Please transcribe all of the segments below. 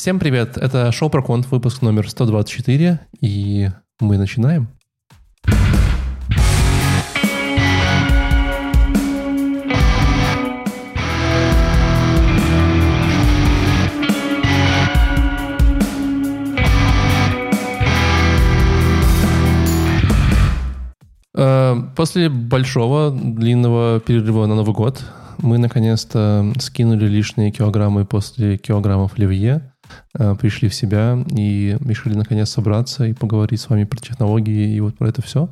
Всем привет, это шоу про конт, выпуск номер 124, и мы начинаем. Э, После большого длинного перерыва на Новый год мы наконец-то скинули лишние килограммы после килограммов Ливье, пришли в себя и решили наконец собраться и поговорить с вами про технологии и вот про это все.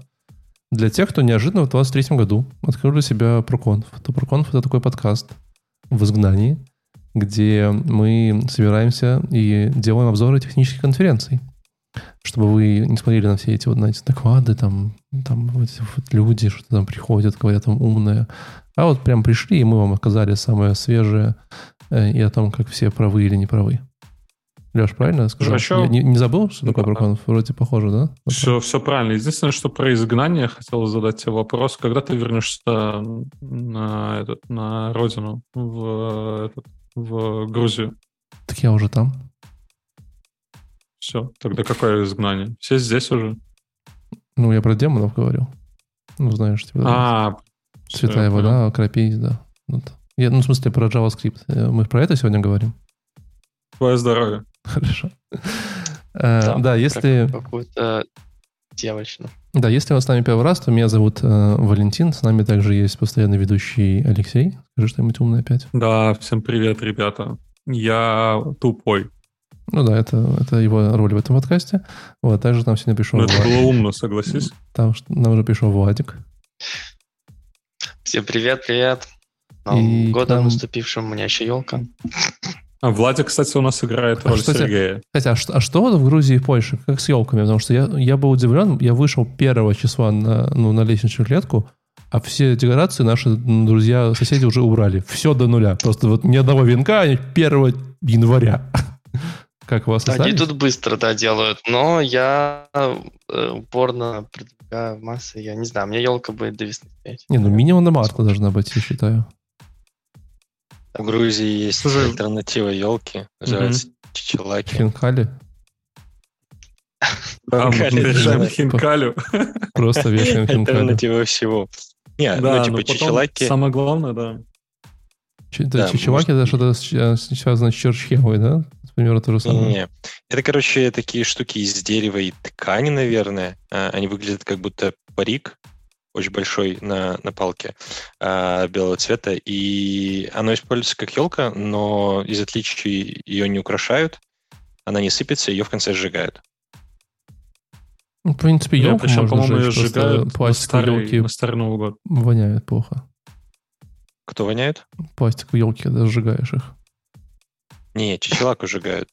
Для тех, кто неожиданно в 2023 году открыл для себя ProConf, то ProConf — это такой подкаст в изгнании, где мы собираемся и делаем обзоры технических конференций чтобы вы не смотрели на все эти вот, знаете, доклады, там, там вот, вот люди что-то там приходят, говорят там умное, а вот прям пришли, и мы вам оказали самое свежее э, и о том, как все правы или не правы. Леш, правильно я сказал? Хорошо. Я не, не забыл, что такое Да. Проконов? Вроде похоже, да? Все, все правильно. Единственное, что про изгнание хотел задать тебе вопрос. Когда ты вернешься на, этот, на родину, в, этот, в Грузию? Так я уже там. Все, тогда какое изгнание? Все здесь уже? Ну, я про демонов говорил. Ну, знаешь, типа, А, святая вода, крапить, да. Вот. Я, ну, в смысле, про JavaScript. Э, Мы про это сегодня говорим? Твое здоровье. Хорошо. Э, Да, если... Как Какую-то девочку. Да, если вы с нами первый раз, то меня зовут э, Валентин. С нами также есть постоянный ведущий Алексей. Скажи что-нибудь умное опять. Да, всем привет, ребята. Я тупой. Ну да, это, это его роль в этом подкасте. Вот, также нам сегодня пришел Но это было умно, согласись. Там нам уже пришел Владик. Всем привет, привет. Новым И годом там- наступившим у меня еще елка. А Владик, кстати, у нас играет А роль что тебе- Сергея. Хотя, а что, а что вот в Грузии и Польше? Как с елками? Потому что я, я был удивлен, я вышел первого числа на, ну, на лестничную клетку, а все декорации наши друзья, соседи уже убрали. Все до нуля. Просто вот ни одного венка, они 1 января. Как у вас Они тут быстро, да, делают, но я э, упорно продвигаю массы. Я не знаю, мне елка будет до весны. Не, ну минимум на марта должна быть, я считаю. В Грузии есть Слушай, альтернатива елки, называется чичелаки. Хинкали. Да, мы да. хинкалю. Просто вешаем хинкали. Альтернатива всего. Не, Да, ну типа чичелаки, Самое главное, да. Чи- да, Да, чичеваки это что-то э, связано с черчхевой, да? Примерно то же самое. не, это, короче, такие штуки из дерева и ткани, наверное. А, Они выглядят как будто парик, очень большой на, на палке а, белого цвета, и оно используется как елка, но из отличий ее не украшают, она не сыпется, ее в конце сжигают. Ну, в принципе, елку причем, можно по-моему, ее сжигают пластиковые елки на старый Новый год. воняют плохо. Кто воняет? Пластиковые елки, когда сжигаешь их. Не, чичелаку сжигают.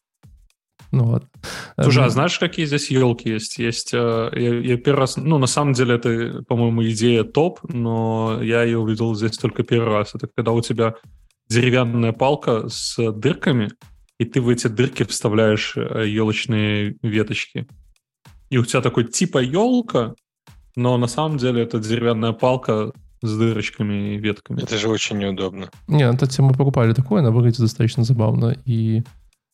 Ну ладно. Слушай, Эм, а знаешь, какие здесь елки есть? Есть, э, я, я первый раз, ну, на самом деле, это, по-моему, идея топ, но я ее увидел здесь только первый раз. Это когда у тебя деревянная палка с дырками, и ты в эти дырки вставляешь э, елочные веточки. И у тебя такой типа елка, но на самом деле это деревянная палка с дырочками и ветками. Это же очень неудобно. Не, это типа, мы покупали такое, она выглядит достаточно забавно и,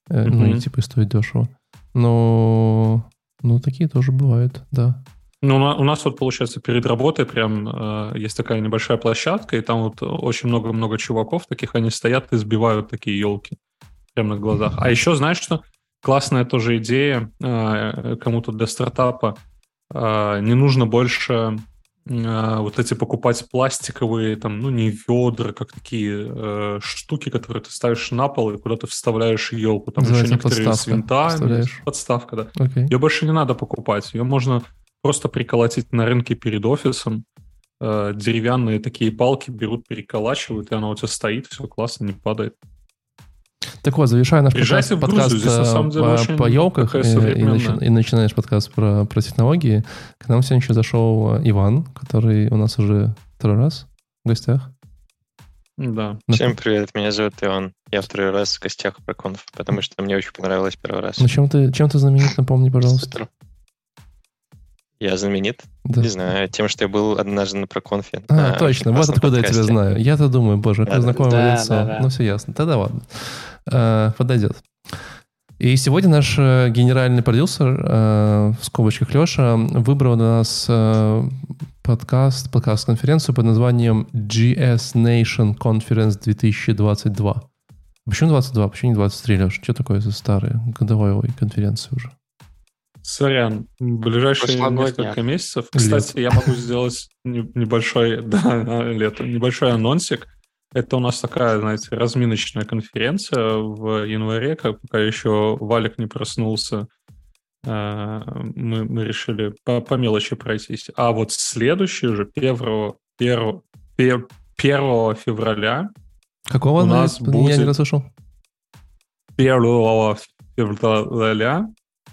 э, ну, и типа и стоит дешево. Но, ну, такие тоже бывают, да. Ну, у на- у нас вот, получается, перед работой прям э, есть такая небольшая площадка, и там вот очень много-много чуваков таких, они стоят и сбивают такие елки прямо на глазах. А еще, знаешь что? Классная тоже идея э, кому-то для стартапа. Э, не нужно больше вот эти покупать пластиковые, там, ну, не ведра, как такие э, штуки, которые ты ставишь на пол и куда ты вставляешь елку. Там еще Называется некоторые с подставка. винтами. Вставляешь. Подставка, да. Окей. Ее больше не надо покупать. Ее можно просто приколотить на рынке перед офисом. Э, Деревянные такие палки берут, переколачивают, и она у тебя стоит, все классно, не падает. Так вот, завершая наш Приезжайте подкаст, подкаст здесь на самом э, деле по, очень по елках такая и, и начи- и начинаешь подкаст про, про технологии. К нам сегодня еще зашел э, Иван, который у нас уже второй раз в гостях. Да. Всем привет, меня зовут Иван. Я второй раз в гостях про конф, потому что мне очень понравилось первый раз. Ну, чем ты, чем ты знаменит, напомни, пожалуйста. Я знаменит? Да. Не знаю, тем, что я был однажды на проконфе. А, на точно, вот откуда я тебя подкасте. знаю. Я-то думаю, боже, какое Да-да. знакомое Да, лицо. да, да. Ну, все ясно. Тогда ладно. Э, подойдет. И сегодня наш э, генеральный продюсер, э, в скобочках Леша, выбрал для нас э, подкаст, подкаст-конференцию под названием GS Nation Conference 2022. Почему 22? Почему не 23, Леша? Что такое за старые годовой конференции уже? Сорян, в ближайшие несколько месяцев. Кстати, я могу сделать небольшой, да, лето, небольшой анонсик. Это у нас такая, знаете, разминочная конференция в январе, как пока еще Валик не проснулся. Э, мы, мы решили по, по мелочи пройтись. А вот следующий же, 1, 1, 1 февраля Какого у нас будет... Я не расслышал. 1 февраля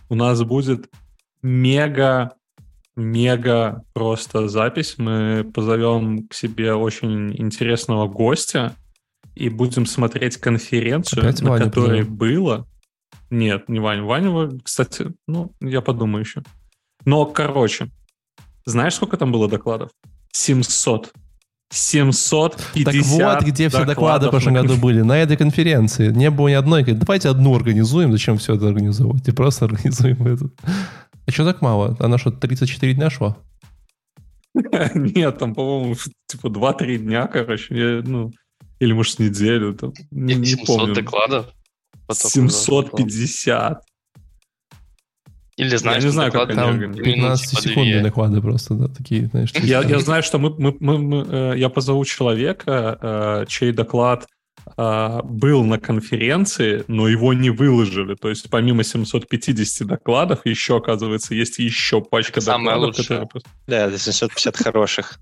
у нас будет мега мега просто запись. Мы позовем к себе очень интересного гостя и будем смотреть конференцию, Опять на Ваня которой позовем. было. Нет, не Ваня. Ваня, кстати, ну, я подумаю еще. Но, короче, знаешь, сколько там было докладов? 700. 750 Так вот, где все доклады в прошлом году были. На этой конференции. Не было ни одной. Давайте одну организуем. Зачем все это организовывать? И просто организуем это. А что так мало? Она что, 34 дня шла? Нет, там, по-моему, типа 2-3 дня, короче. Я, ну, или, может, неделю. Там, не, не 700 помню. докладов? 750. Или знаешь, я не знаю, как там 15 секунд доклады просто, да, такие, знаешь. Я, я знаю, что мы, мы, мы, мы, э, я позову человека, э, чей доклад э, был на конференции, но его не выложили. То есть помимо 750 докладов, еще, оказывается, есть еще пачка Это докладов, которые... Да, это 750 хороших.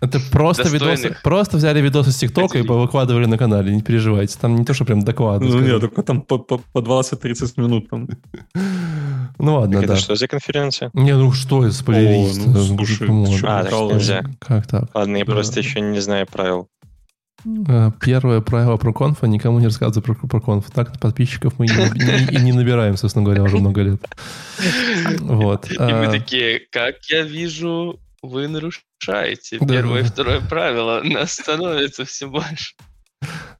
Это просто Достойных. видосы. Просто взяли видосы с ТикТока и выкладывали на канале, не переживайте. Там не то, что прям доклады. Ну нет, только там по, по, по 20-30 минут там. Ну ладно, так да. Это что за конференция? Не, ну что это, спойлерист? ну, слушай, а, так нельзя. Как так? Ладно, я да. просто еще не знаю правил. Э, первое правило про конфа – никому не рассказывай про, про конф. Так подписчиков мы и не, не, не набираем, собственно говоря, уже много лет. Вот. И мы а. такие, как я вижу, вы нарушаете да, первое да. и второе правило. Нас становится все больше.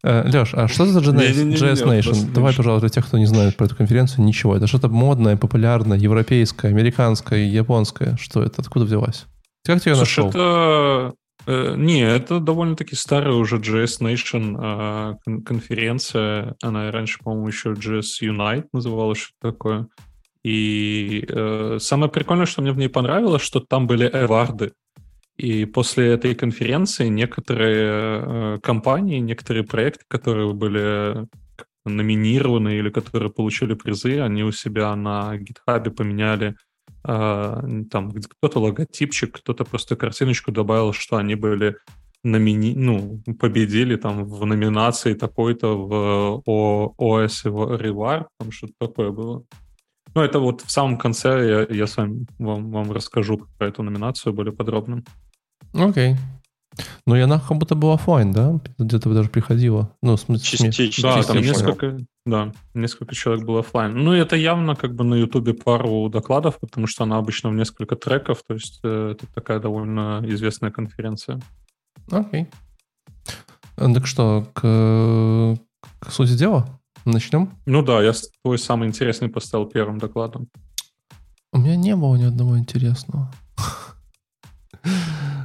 Э, Леш, а что за JS Nation? Давай, пожалуйста, для тех, кто не знает про эту конференцию, ничего. Это что-то модное, популярное, европейское, американское, японское. Что это? Откуда взялась? Как ты ее Слушай, нашел? это... Э, не, это довольно-таки старая уже JS Nation э, конференция. Она раньше, по-моему, еще JS Unite называлась, что такое. И э, самое прикольное, что мне в ней понравилось, что там были эварды. И после этой конференции некоторые э, компании, некоторые проекты, которые были номинированы или которые получили призы, они у себя на гитхабе поменяли э, там кто-то логотипчик, кто-то просто картиночку добавил, что они были номини... ну, победили там в номинации такой-то в OS Reward, там что-то такое было. Ну, это вот в самом конце я, я с вами вам, вам расскажу про эту номинацию более подробно. Окей. Ну, и она как будто была офлайн, да? Где-то даже приходила. Ну, в смысле, Частично. Да, там несколько, да, несколько человек было офлайн. Ну, это явно как бы на Ютубе пару докладов, потому что она обычно в несколько треков, то есть э, это такая довольно известная конференция. Окей. Так что, к, к сути дела? Начнем? Ну да, я твой самый интересный поставил первым докладом. У меня не было ни одного интересного.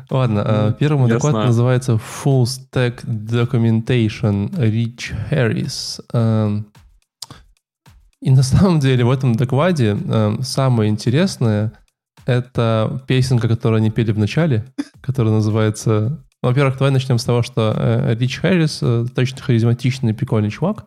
Ладно, а, первый доклад называется Full Stack Documentation Rich Harris. Эм, и на самом деле в этом докладе эм, самое интересное это песенка, которую они пели в начале, которая называется... Во-первых, давай начнем с того, что Рич Харрис точно харизматичный, прикольный чувак.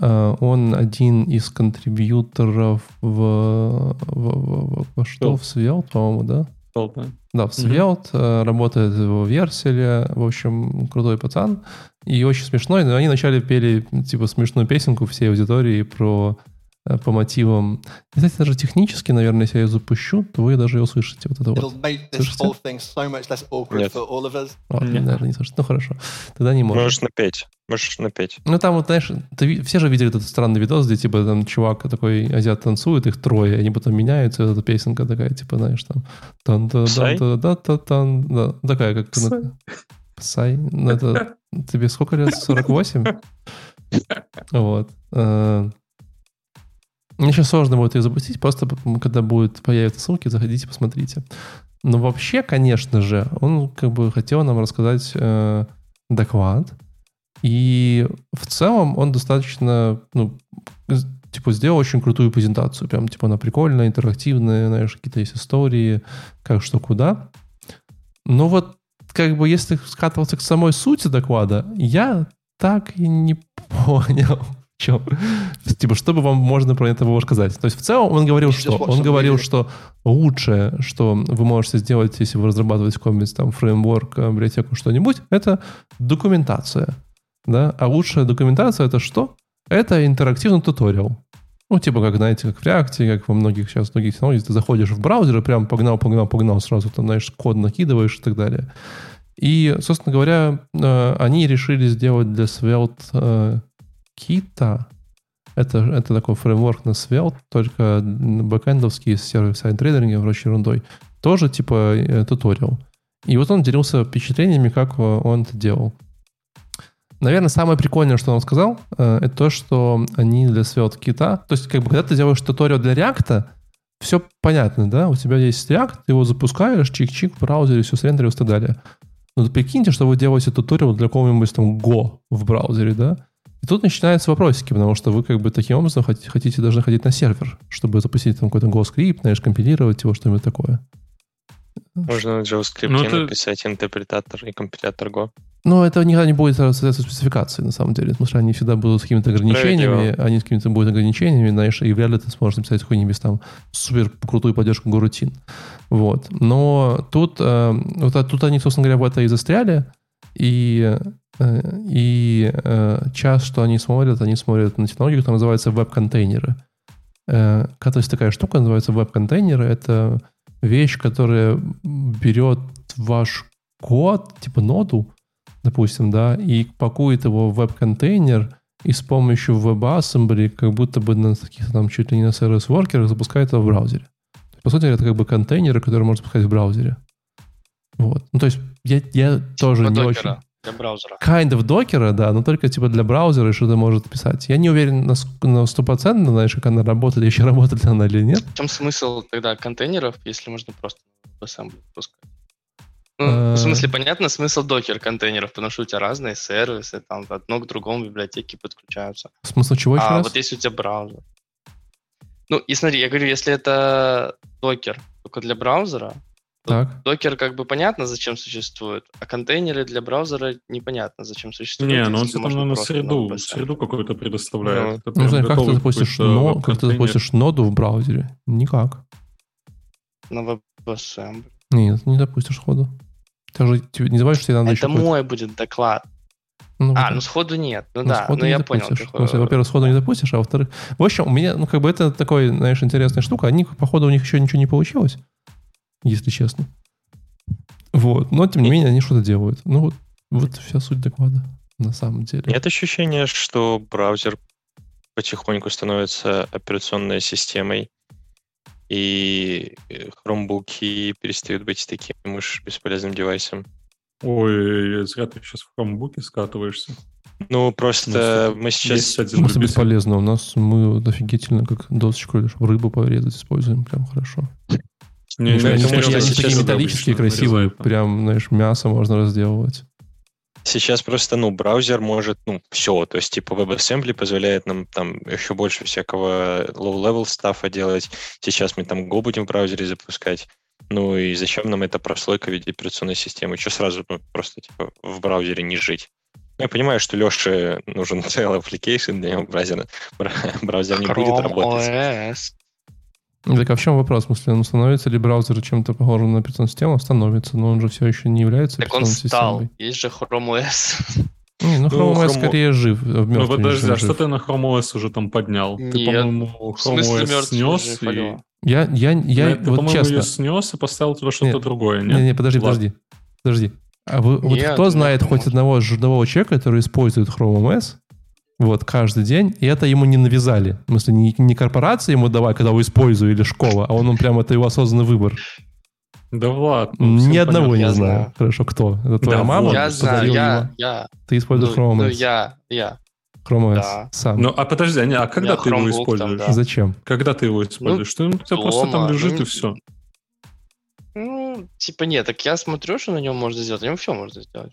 Э, он один из контрибьюторов в, в, в, во что? В Svelte, по-моему, да? Svelte, да. В Svelte, mm-hmm. работает в Верселе, в общем, крутой пацан. И очень смешной, но они вначале пели, типа, смешную песенку всей аудитории про Э, по мотивам. Кстати, даже технически, наверное, если я ее запущу, то вы даже ее услышите. Вот это вот. Нет. Ладно, Нет. наверное, не слышите. Ну, хорошо. Тогда не можешь. Можешь напеть. Можешь напеть. Ну, там вот, знаешь, ты, все же видели этот странный видос, где, типа, там чувак такой, азиат танцует, их трое, они потом меняются, и эта песенка такая, типа, знаешь, там... Тан -та -тан -та -та -та -тан, да, такая, как... Psy. Psy. Ну, это... Тебе сколько лет? 48? Вот. Мне сейчас сложно будет ее запустить, просто когда будет появятся ссылки, заходите, посмотрите. Но вообще, конечно же, он как бы хотел нам рассказать э, доклад, и в целом он достаточно, ну, типа, сделал очень крутую презентацию. Прям, типа, она прикольная, интерактивная, знаешь, какие-то есть истории, как что куда. Но вот, как бы, если скатываться к самой сути доклада, я так и не понял, чем. Типа, что бы вам можно про это было сказать? То есть, в целом, он говорил, что? Он говорил, что лучшее, что вы можете сделать, если вы разрабатываете какой-нибудь там фреймворк, библиотеку, что-нибудь, это документация. Да? А лучшая документация это что? Это интерактивный туториал. Ну, типа, как, знаете, как в React, как во многих сейчас других технологиях, ты заходишь в браузер и прям погнал, погнал, погнал, сразу там, знаешь, код накидываиш и так далее. И, собственно говоря, э, они решили сделать для Svelte Кита. Это, это такой фреймворк на Svelte, только бэкэндовский с сервис-сайд рендерингом, короче, ерундой. Тоже типа э, туториал. И вот он делился впечатлениями, как он это делал. Наверное, самое прикольное, что он сказал, э, это то, что они для Svelte кита, то есть, как бы, когда ты делаешь туториал для React, все понятно, да? У тебя есть React, ты его запускаешь, чик-чик в браузере, все срендерилось и так далее. Но прикиньте, что вы делаете туториал для какого-нибудь там Go в браузере, да? И тут начинаются вопросики, потому что вы как бы таким образом хотите, даже ходить на сервер, чтобы запустить там какой-то Go-скрипт, знаешь, компилировать его, что-нибудь такое. Можно на JavaScript ну, это... написать интерпретатор и компилятор Go. Но это никогда не будет соответствовать спецификации, на самом деле. Потому что они всегда будут с какими-то ограничениями, они с какими-то будут ограничениями, знаешь, и вряд ли ты сможешь написать какую-нибудь там супер крутую поддержку горутин. Вот. Но тут, э, вот, тут они, собственно говоря, в это и застряли, и, и э, час, что они смотрят, они смотрят на технологию, которая называется веб-контейнеры. Э, то есть такая штука называется веб-контейнеры. Это вещь, которая берет ваш код, типа ноду, допустим, да, и пакует его в веб-контейнер и с помощью WebAssembly, как будто бы на таких там чуть ли не на сервис-воркерах запускает его в браузере. По сути, это как бы контейнеры, которые можно запускать в браузере. Вот. Ну, то есть я, я тоже типа не докера. очень... Для браузера. Kind of докера, да, но только типа для браузера что-то может писать. Я не уверен на, на 100%, знаешь, как она работает, еще работает она или нет. В чем смысл тогда контейнеров, если можно просто WebAssembly пускать? Ну, в смысле, понятно смысл докер-контейнеров, потому что у тебя разные сервисы, там одно к другому библиотеки подключаются. Смысл чего еще А раз? вот если у тебя браузер. Ну, и смотри, я говорю, если это докер только для браузера, так. Докер как бы понятно, зачем существует, а контейнеры для браузера непонятно, зачем существуют. Не, ну он тебе там, на среду, среду какую-то предоставляет. Ну, ну как ты запустишь, но, как ты запустишь ноду в браузере? Никак. На WebAssembly. Нет, не допустишь ходу. Ты же не забываешь, что тебе надо Это мой будет доклад. Ну, а, ну сходу нет. Ну, ну да, ну я понял. Ну, во-первых, сходу не допустишь, а во-вторых... В общем, у меня, ну как бы это такой, знаешь, интересная штука. Они, походу, у них еще ничего не получилось если честно. Вот. Но, тем не менее, они что-то делают. Ну, вот, вот вся суть доклада, на самом деле. Нет ощущения, что браузер потихоньку становится операционной системой, и хромбуки перестают быть таким уж бесполезным девайсом. Ой, зря ты сейчас в хромбуке скатываешься. Ну, просто мы сейчас... Просто бесполезно. У нас мы офигительно как досочку лишь рыбу порезать используем. Прям хорошо. Не, они, они, они, они такие металлические, красивые, прям, знаешь, мясо можно разделывать. Сейчас просто, ну, браузер может, ну, все, то есть, типа, WebAssembly позволяет нам там еще больше всякого low-level стафа делать. Сейчас мы там Go будем в браузере запускать. Ну, и зачем нам эта прослойка в виде операционной системы? Что сразу, ну, просто, типа, в браузере не жить? Я понимаю, что Леше нужен целый application для него браузер, браузер не будет работать. OS. Так а в чем вопрос? В смысле, он становится ли браузер чем-то похожим на операционную систему? Становится, но он же все еще не является так он стал. Системой. Есть же Chrome OS. Не, ну, Chrome OS Chrome... скорее жив. Ну подожди, а что ты на Chrome OS уже там поднял? Нет. Ты, по-моему, Chrome OS снес и... Я, я, я, нет, вот ты, честно... ее снес и поставил туда что-то нет, другое, нет? Не, не, подожди, Ладно. подожди. Подожди. А вы, нет, вот кто знает хоть одного живого человека, который использует Chrome OS, вот, каждый день, и это ему не навязали. В смысле, не, не корпорация ему давай, когда его использую, или школа, а он, он прям, это его осознанный выбор. Да ладно. Ни одного понятно. не знаю. знаю. Хорошо, кто? Это твоя да, мама? Я знаю, я, я. Ты используешь ну, Chrome Ну, я, я. Chrome OS Да. сам. Ну, а подожди, а, не- а когда ты его Chromebook там, используешь? да. Зачем? Когда ты его используешь? ну, у тебя просто там лежит ну, и все. Ну, типа нет, так я смотрю, что на нем можно сделать, на нем все можно сделать.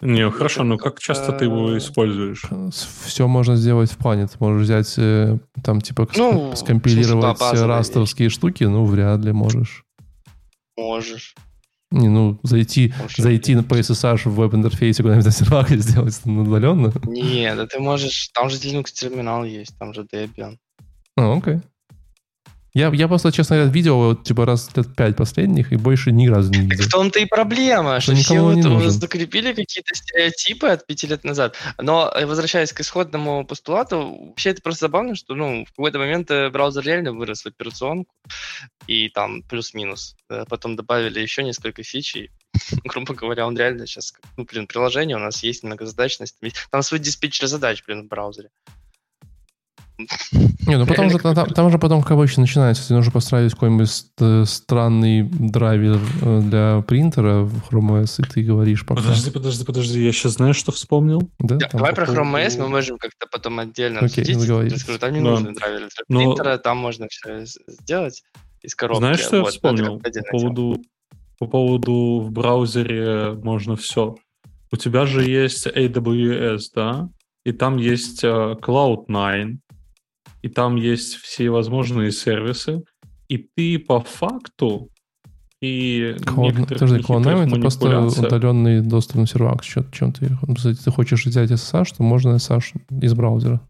Не, хорошо, ну как часто ты его как-то- используешь? Все можно сделать в плане. Ты можешь взять, э, там, типа, Ну, скомпилировать базовые растовские штуки, ну, вряд ли можешь. Можешь. Не, ну, зайти, Вообще зайти на по SSH в веб-интерфейсе куда-нибудь на сервак и сделать это удаленно. Нет, да ты можешь, там же Linux терминал есть, там же Debian. А, окей. Я, я просто, честно говоря, видел вот, типа раз лет пять последних и больше ни разу не Так видел. в том-то и проблема, что Что все вот уже закрепили какие-то стереотипы от пяти лет назад. Но э, возвращаясь к исходному постулату, вообще это просто забавно, что ну, в какой-то момент э, браузер реально вырос в операционку, и там плюс-минус. Э, Потом добавили еще несколько фичей. Грубо говоря, он реально сейчас, ну, блин, приложение у нас есть многозадачность. Там свой диспетчер задач, блин, в браузере. Не, ну потом же, там, там же потом как обычно начинается, если нужно построить какой-нибудь ст- странный драйвер э, для принтера в Chrome OS, и ты говоришь пока. Подожди, подожди, подожди, я сейчас знаешь, что вспомнил? Да, Да, Давай про Chrome OS мы можем как-то потом отдельно Окей, обсудить. Я скажу, там не Да. нужны драйверы для Но- принтера, там можно все сделать из коробки. Знаешь, что я Вот, вспомнил? это отдельная По поводу, по поводу в браузере можно все. У тебя же есть AWS, да? И там есть э, Cloud9, и там есть все возможные сервисы, и ты по факту и Cloud, подожди, Cloud9 это просто удаленный доступ на сервак. Чем ты, кстати, ты хочешь взять SSH, то можно SSH из браузера.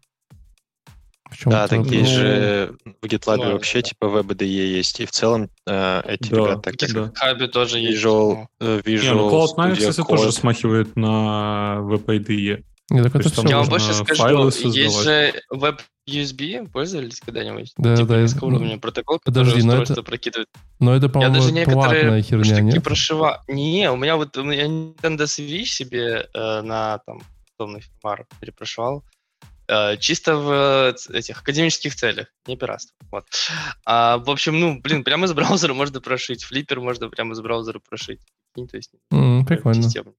В чем Да, так есть ну, же в GitLab ладно, вообще да. типа WebDE есть, и в целом э, эти Да, ребята так да. Хабе тоже есть. Visual, э, Не, Visual ну Cloud9, Studio кстати, тоже смахивает на WebIDE. Не, так То это все. Я вам больше скажу, файлы есть же Web USB, пользовались когда-нибудь? Да, типа да, низкоуровневый ну, протокол, подожди, который но устройство это- прокидывает. Но это, Я по-моему, даже некоторые херня, нет? прошиваю. Не, у меня вот у меня Nintendo Switch себе э, на там условный фирмар перепрошивал. Э, чисто в э, этих академических целях, не пиратство. Вот. А, в общем, ну, блин, прямо из браузера можно прошить. Флиппер можно прямо из браузера прошить. Прикинь, То есть, М, Прикольно. систему.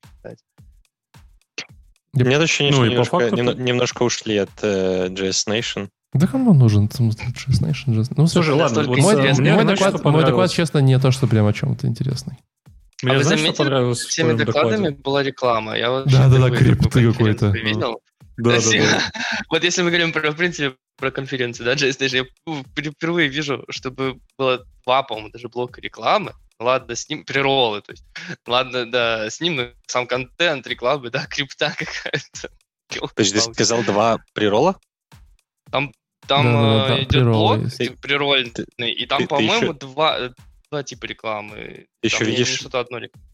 Я- Мне ощущение, Ну, что немножко, факту ты- немножко ушли от э, JS Nation. Да кому нужен Just Nation? Just- Ну, Слушай, Это ладно, мой, мне, мой доклад, что мой доклад, честно, не то, что прям о чем-то интересный. Мне А вы знаешь, что заметили, в Всеми докладами докладе? была реклама. Я вот Да-да-да, впервые такую крипты какой-то. Видел? Да, да, да. Вот если мы говорим про, в принципе, про конференции, да, JS Nation, я впер- впервые вижу, чтобы было два, по-моему, даже блока рекламы. Ладно, с ним приролы, то есть, ладно, да, с ним но сам контент рекламы, да, крипта какая-то. Подожди, ты сказал два прирола? Там Да-да-да, э, да, идет приролы блок есть. типа, прирольный, и там, ты- ты по-моему, еще- два, э, два типа рекламы. Ты еще Там видишь, что-то одно рекламу.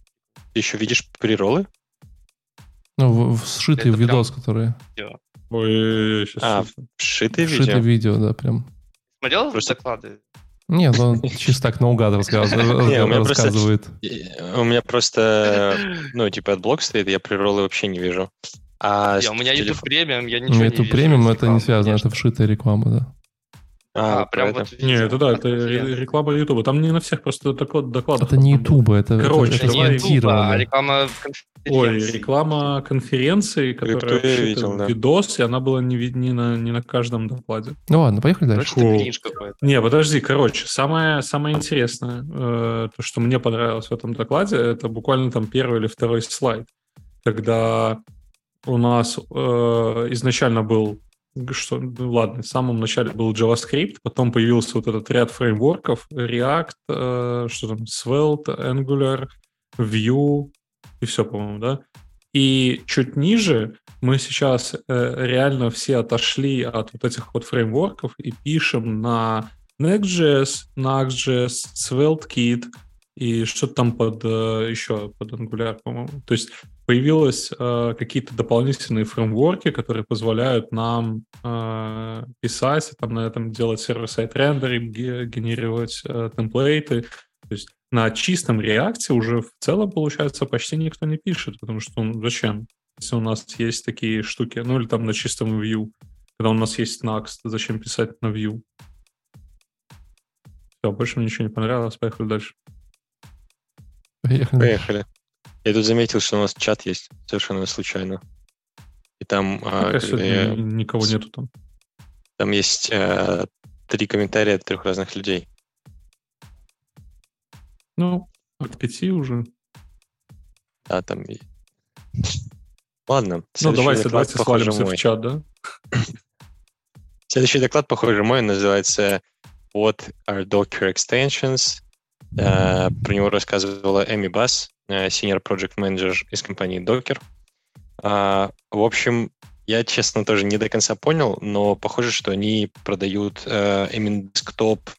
ты еще видишь приролы? Ну, в- в- видос, который... Ой, сейчас. А, Вшитое видео? видео, да, прям. Смотрел Просто- доклады? Нет, он чисто так наугад рассказывает. Не, у меня просто- рассказывает. И- У меня просто, ну, типа, AdBlock стоит, я pre-roll ы вообще не вижу. А у меня YouTube Premium, я Ну, ничего не вижу. премиум, из это не связано, это вшитая реклама, да. А, А, прям поэтому. вот Не, это да, это реклама Ютуба. Там не на всех просто доклад, докладах. Это не. YouTube, это, это- Короче, это Это не YouTube, а реклама Ой, реклама конференции, которая я видел, да. видос, и она была не, не, на, не на каждом докладе. Ну ладно, поехали дальше. Короче, это. Не, подожди, короче, самое, самое интересное, э, то, что мне понравилось в этом докладе, это буквально там первый или второй слайд, когда у нас э, изначально был, что, ну, ладно, в самом начале был JavaScript, потом появился вот этот ряд фреймворков, React, э, что там, Svelte, Angular, Vue, и все, по-моему, да? И чуть ниже мы сейчас э, реально все отошли от вот этих вот фреймворков и пишем на Next.js, Next.js, SvelteKit и что-то там под э, еще под Angular, по-моему. То есть появилось э, какие-то дополнительные фреймворки, которые позволяют нам э, писать, там на этом делать сервер-сайт рендеринг, ге- генерировать э, темплейты. То есть на чистом реакте уже в целом, получается, почти никто не пишет, потому что ну, зачем? Если у нас есть такие штуки, ну или там на чистом Vue, когда у нас есть Next, зачем писать на Vue? Все, больше мне ничего не понравилось, поехали дальше. Поехали. Поехали. Я тут заметил, что у нас чат есть совершенно случайно. И там, а, я- ни- никого нету там. там есть э, три комментария от трех разных людей. Ну, от пяти уже. Да, там Ладно. Ну, давайте, доклад, давайте похоже, свалимся мой. в чат, да? Следующий доклад, похоже, мой, называется What are Docker Extensions? Э, Про него рассказывала Эми Бас, э, Senior Project Manager из компании Docker. А, В общем, я, честно, тоже не до конца понял, но похоже, что они продают э, именно десктоп.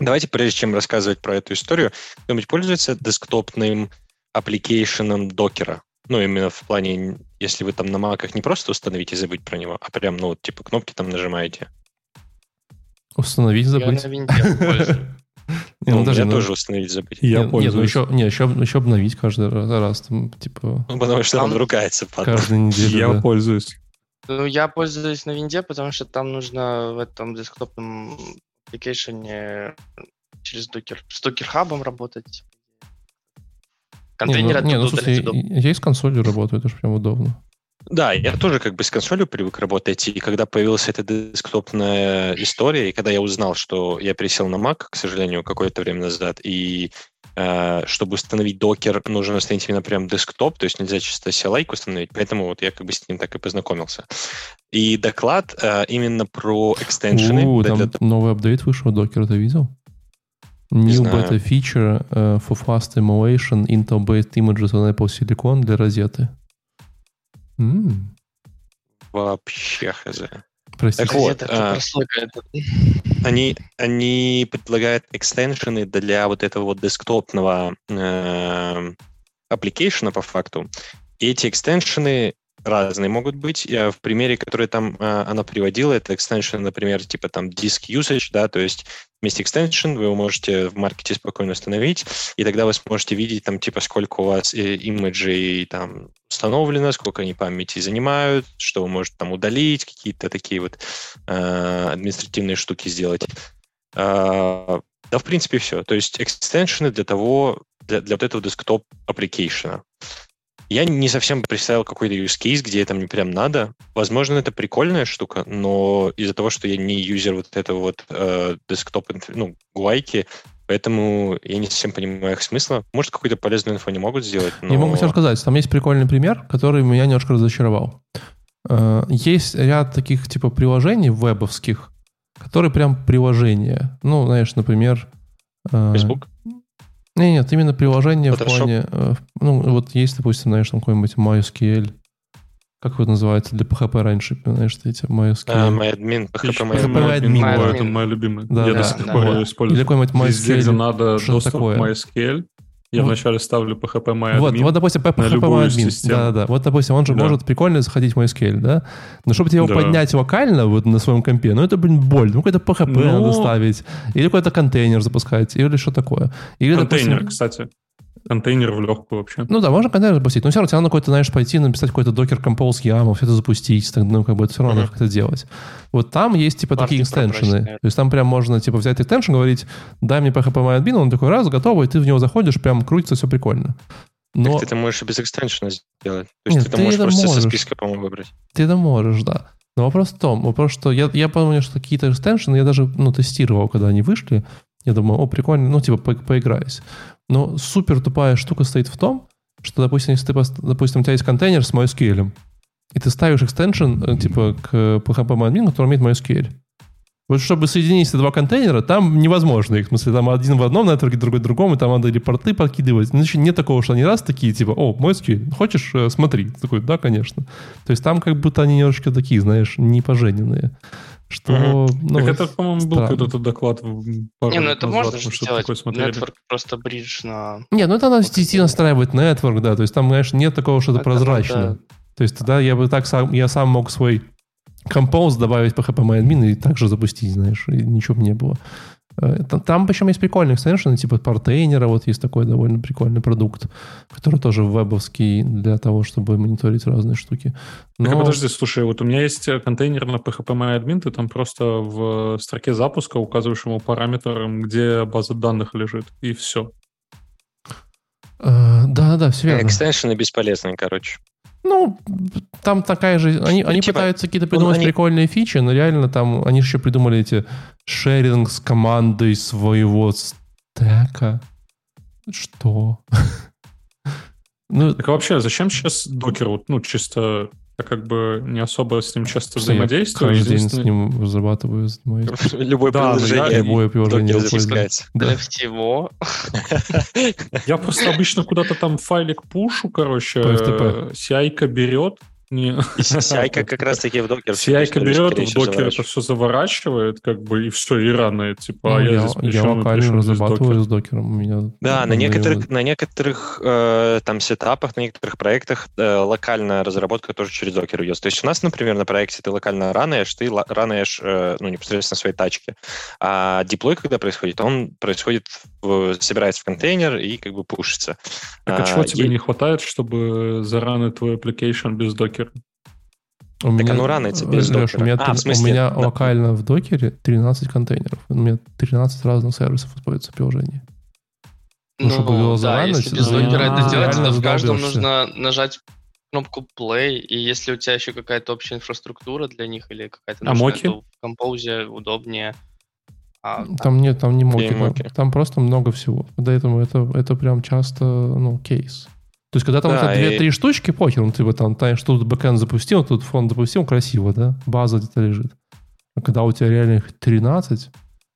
Давайте, прежде чем рассказывать про эту историю, кто-нибудь пользуется десктопным application ом Docker а? Ну, именно в плане, если вы там на маках не просто установить и забыть про него, а прям, ну, вот, типа, кнопки там нажимаете. Установить, Я забыть. на винде пользуюсь. Не, ну, Ну, даже, я ну, тоже установить забыть. Я нет, нет, ну пользуюсь. еще, не, еще, еще обновить каждый раз, раз, там, типа, Ну, потому что он Там- ругается, падла. каждую неделю. Я да. пользуюсь. Ну, я пользуюсь на винде, потому что там нужно в этом десктопном application е через Docker, с Docker Hub ом работать. Контейнеры не, ну, не, ну, слушай, я, я и с консолью работаю, это же прям удобно. Да, я тоже как бы с консолью привык работать, и когда появилась эта десктопная история, и когда я узнал, что я пересел на Mac, к сожалению, какое-то время назад, и э, чтобы установить Docker, нужно установить именно прям десктоп, то есть нельзя чисто CLI установить, поэтому вот я как бы с ним так и познакомился. И доклад э, именно про экстеншены. У, там для- новый апдейт вышел, Docker, ты видел? New знаю. beta feature э, for fast emulation Intel-based images on Apple Silicon для розеты. М, Вообще хз. Простите. Так вот, а, Они, они предлагают экстеншены для вот этого вот десктопного э, application по факту. И эти экстеншены разные могут быть. Я в примере, который там э, она приводила, это экстеншн, например, типа там disk usage, да, то есть вместе extension вы его можете в маркете спокойно установить, и тогда вы сможете видеть там типа сколько у вас э, имиджей там установлено, сколько они памяти занимают, что вы можете там удалить, какие-то такие вот э, административные штуки сделать. Э, да, в принципе, все. То есть экстеншены для того, для, для вот этого десктоп application. Я не совсем представил какой-то use case, где это мне прям надо. Возможно, это прикольная штука, но из-за того, что я не юзер вот этого вот э, десктоп, ну, гуайки, поэтому я не совсем понимаю их смысла. Может, какую-то полезную инфу они могут сделать, но... Я могу тебе рассказать, там есть прикольный пример, который меня немножко разочаровал. Э, Есть ряд таких типа приложений вебовских, которые прям приложения. Ну, знаешь, например... э, Facebook? Не, нет, именно приложение в плане... Ну, вот есть, допустим, знаешь, там какой-нибудь MySQL. Как его называется для PHP раньше, знаешь, эти MySQL. А, MyAdmin, PHP MyAdmin. Это мой любимый. Да, Я да, до сих да, пор да. ее Или использую. какой-нибудь Везде, где MySQL. надо что-то доступ такое. к MySQL, я Вот. вначале ставлю PHP MyAdmin. Вот, вот, допустим, PHP любую admin. систему. Да, да, да. Вот, допустим, он же Да. может прикольно заходить в MySQL, да? Но чтобы тебе его Да. поднять локально вот на своем компе, ну это, блин, боль. Ну какой-то PHP Ну. надо ставить. Или какой-то контейнер запускать. Или что такое. Или, Контейнер, допустим, кстати. Контейнер в легкую вообще. Ну да, можно контейнер запустить, но все равно тебе надо какой-то, знаешь, пойти написать какой-то Docker Compose YAML, все это запустить, так, ну, как бы это все равно надо как-то делать. Вот там есть, типа, такие Парки попроще, экстеншены. То есть там прям можно, типа, взять экстеншн, говорить, дай мне PHP MyAdmin, он такой раз, готовый, и ты в него заходишь, прям крутится, все прикольно. Но Так ты это можешь и без экстеншена сделать. То есть Нет, ты, ты это можешь это просто можешь. со списка, по-моему, выбрать. ты это можешь, да. Но вопрос в том, вопрос, что я, я помню, что какие-то экстеншены я даже, ну, тестировал, когда они вышли. Я думаю, о, прикольно, ну, типа, по- поиграюсь. Но супер тупая штука стоит в том, что, допустим, если ты, допустим, у тебя есть контейнер с MySQL, и ты ставишь экстеншн, э, типа, к PHP admin, который имеет MySQL. Вот чтобы соединить эти два контейнера, там невозможно их. В смысле, там один в одном нетворке, другой в другом, и там надо или порты подкидывать. Значит, нет такого, что они раз такие, типа, о, MySQL, хочешь, э, смотри. Ты такой, да, конечно. То есть там как будто они немножечко такие, знаешь, непожененные. Что, ну, так это, по-моему, был когда-то доклад в- пару Не, ну это назад, можно же что-то сделать. такое смотрели. Network просто бридж на... Не, ну это надо идти настраивать network, да, то есть там, знаешь, нет такого, что это Это прозрачно. надо- То есть тогда я бы так сам, я сам мог свой compose добавить по HPMyAdmin и также запустить, знаешь, и ничего бы не было. Э, Там, причем есть прикольные экстеншены, типа Portainer, вот есть такой довольно прикольный продукт, который тоже вебовский для того, чтобы мониторить разные штуки. Так, а Но- подожди, слушай, вот у меня есть э, контейнер на PHP MyAdmin, ты там просто в строке запуска указываешь ему параметр, где база данных лежит, и все. Э, Да-да-да, все верно. Экстеншены бесполезные, короче. Ну, там такая же... Они, они типа, пытаются какие-то придумать они- прикольные фичи, но реально там... Они еще придумали эти шеринг с командой своего стека. Что? Ну, Так а вообще, зачем сейчас докер? Вот, Ну, чисто я как бы не особо с ним часто я взаимодействую. каждый день с ним разрабатываю, занимаюсь. Любое Да, но я- приложение Любое приложение запускается. Да. Для всего. Я просто обычно куда-то там файлик пушу, короче, FTP. э, CI-ка берет. Не, CI как раз таки в докер. историю, берет, в докер это все заворачивает, как бы, и все, и рано, типа, Ну, а я, я, здесь я локально здесь разрабатываю докер? с докером. У меня Да, на некоторых, на некоторых э, там сетапах, на некоторых проектах э, локальная разработка тоже через докер ведется. То есть у нас, например, на проекте ты локально ранешь, ты ранешь э, ну, непосредственно своей тачке. А диплой, когда происходит, он происходит, в- собирается в контейнер и как бы пушится. Так а чего А, тебе е- не хватает, чтобы заранить твой application без докера? У Так оно ранится без Леш, у докера. меня, А, в смысле, у меня да. локально в докере 13 контейнеров. У меня 13 разных сервисов используется в приложении. Ну, чтобы его да, заранить, если без да, докера это сделать, реально то в каждом нужно нажать кнопку play, и если у тебя еще какая-то общая инфраструктура для них или какая-то А нужная, то в композе удобнее. А, Там нет, там не моки, там, там просто много всего. Поэтому это, это прям часто, ну, кейс. То есть, когда там Да, у тебя и- 2-3 штучки, похер, ну, ты бы там, знаешь, тут бэкэнд запустил, тут фонд запустил, красиво, да? База где-то лежит. А когда у тебя реально их 13,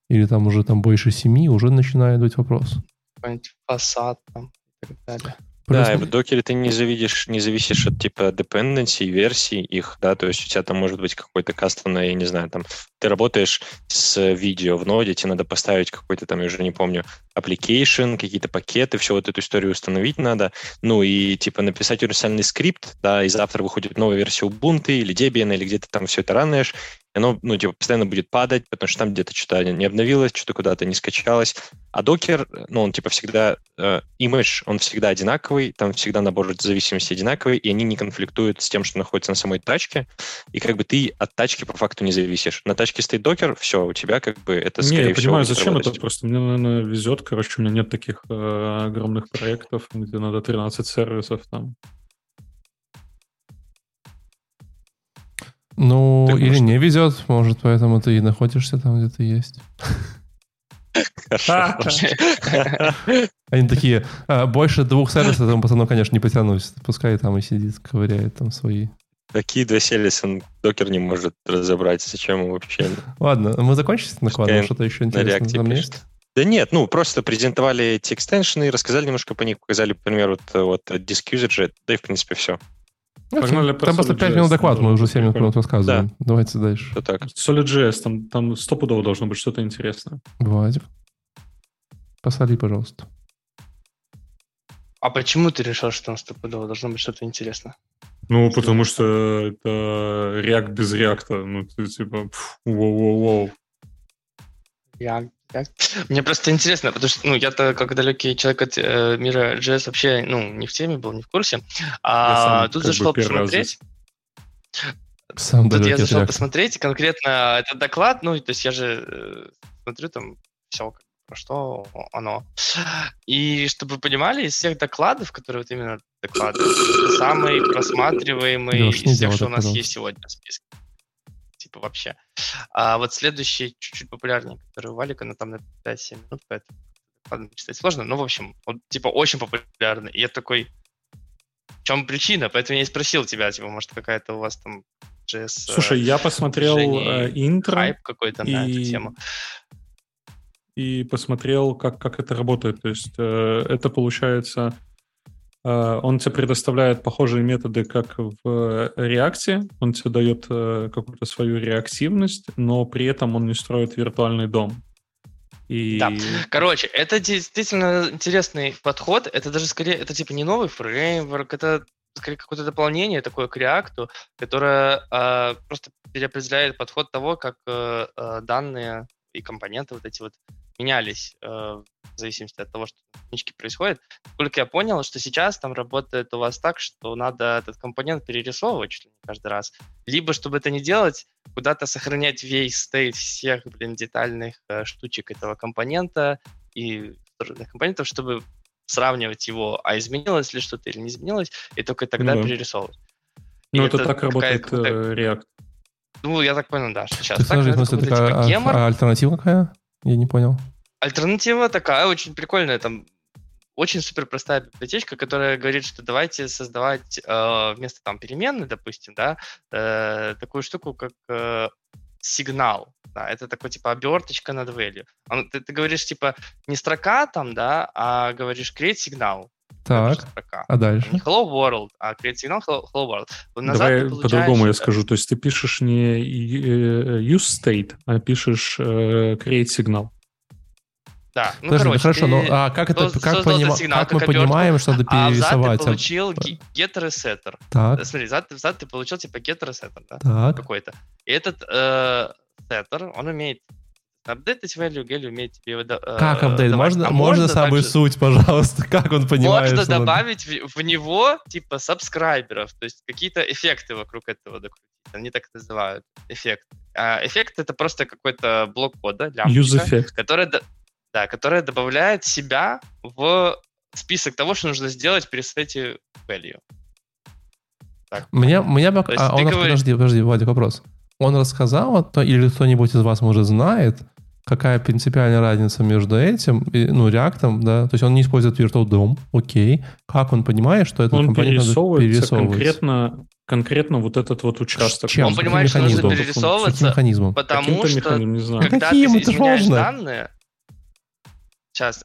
или там уже там больше 7, уже начинает быть вопрос. какой-нибудь фасад там и так далее. Да, и в докере ты не зависишь, не зависишь от типа dependency, версий их, да, то есть у тебя там может быть какой-то кастомный, я не знаю, там, ты работаешь с видео в ноде, тебе надо поставить какой-то там, я уже не помню, application, какие-то пакеты, всю вот эту историю установить надо, ну и типа написать универсальный скрипт, да, и завтра выходит новая версия Ubuntu или Debian, или где-то там все это ранешь, оно, ну, типа, постоянно будет падать, потому что там где-то что-то не обновилось, что-то куда-то не скачалось. А докер, ну, он, типа, всегда, э, image, он всегда одинаковый, там всегда набор зависимости одинаковый, и они не конфликтуют с тем, что находится на самой тачке, и как бы ты от тачки по факту не зависишь. На тачке стоит докер, все, у тебя как бы это, не, скорее я всего, понимаю, зачем это просто. Мне, наверное, везет, короче, у меня нет таких э, огромных проектов, где надо 13 сервисов там. Ну, Так, или может- не везет, может, поэтому ты и находишься там, где ты есть. Хорошо. Они такие, «А, больше двух сервисов этому пацану, конечно, не потянусь. Пускай там и сидит, ковыряет там свои. Такие два сервиса докер не может разобрать, зачем ему вообще Ладно, мы закончили с накладом, Пускай что-то еще на интересное там есть? Да нет, ну, просто презентовали эти экстеншены, рассказали немножко по них, показали, например, вот, вот Disk User, да и, в принципе, все. Погнали Окей. по Там просто Solid.js, 5 минут доклад, мы уже тоже 7 минут рассказываем. Давайте дальше. Что так? Solid.js, там, там стопудово должно быть что-то интересное. Владик. Посоли, пожалуйста. А почему ты решил, что там стопудово должно быть что-то интересное? Ну, потому что это React без реакта. Ну, ты типа, воу-воу-воу. Я, Мне просто интересно, потому что ну, я-то как далекий человек от э, мира JS вообще ну, не в теме был, не в курсе. А сам тут зашел посмотреть. Сам Тут я зашел реакта. посмотреть конкретно этот доклад, ну, то есть я же э, смотрю там все, про что оно. И чтобы вы понимали, из всех докладов, которые вот именно доклады, самый просматриваемый Леш, из тех, делай что у нас пожалуйста. есть сегодня в списке. Типа вообще. А вот следующий чуть-чуть популярнее, который у Валика, ну там на 5-7 минут, поэтому ладно, читать сложно. Ну, в общем, он типа очень популярный. И я такой, в чем причина? Поэтому я и спросил тебя, типа, может, какая-то у вас там JS... э, Слушай, я посмотрел э, интро хайп какой-то на эту и- тему. и посмотрел, как, как это работает. То есть э, это получается, он тебе предоставляет похожие методы, как в э, React. Он тебе дает э, какую-то свою реактивность, но при этом он не строит виртуальный дом. И Да. Короче, это действительно интересный подход. Это даже скорее, это типа не новый фреймворк, это скорее какое-то дополнение такое к React, которое э, просто переопределяет подход того, как э, э, данные и компоненты вот эти вот менялись э, в зависимости от того, что в технически происходит. Сколько я понял, что сейчас там работает у вас так, что надо этот компонент перерисовывать чуть ли не каждый раз. Либо, чтобы это не делать, куда-то сохранять весь стейт всех, блин, детальных э, штучек этого компонента и компонентов, чтобы сравнивать его, а изменилось ли что-то или не изменилось, и только тогда Ну да. перерисовывать. Ну, И это, так работает какая-то- э, React. Ну, я так понял, да, что сейчас. Ты скажи, в смысле, такая а- а альтернатива какая? Я не понял. Альтернатива такая, очень прикольная, там очень супер простая библиотечка, которая говорит, что давайте создавать э, вместо там переменной, допустим, да, э, такую штуку, как э, сигнал. Да, это такой типа оберточка над value. Он- ты, ты говоришь типа не строка там, да, а говоришь create сигнал. Так, Строка. а дальше? Не hello world, а create сигнал hello, hello world. Назад Давай получаешь, по-другому я скажу. То есть ты пишешь не э, use state, а пишешь э, create сигнал. Да, ну Подожди, ну короче, хорошо, ты- ну а как это, как, этот понима- сигнал как мы как обертку, понимаем, что надо а ты перерисовать? а? получил ге- getter и setter. Так, Э, Смотри, взад, взад ты получил типа getter и setter, да? так. какой-то. И этот э, setter, он умеет апдейтить value, value умеет тебе его да- э, Как апдейт? Можно, А можно самую также- суть, пожалуйста? Как он понимает? Можно что надо? добавить в, в него типа сабскрайберов, то есть какие-то эффекты вокруг этого докрутить. Они так называют эффект. А эффект это просто какой-то блок кода, лямбочка, effect. Да, которая добавляет себя в список того, что нужно сделать при сете value. Так. Меня, меня пока... А, он, говоришь- Подожди, подожди, Владик, вопрос. Он рассказал, то, или кто-нибудь из вас, может, знает, какая принципиальная разница между этим, и, ну, реактом, да? То есть он не использует Virtual DOM, окей. Как он понимает, что этот Он компонент перерисовывается перерисовывать? конкретно, конкретно вот этот вот участок. Чем? Он понимает, что нужно перерисовываться, потому что механизмом, не знаю. когда каким? ты Это изменяешь важно. данные, сейчас,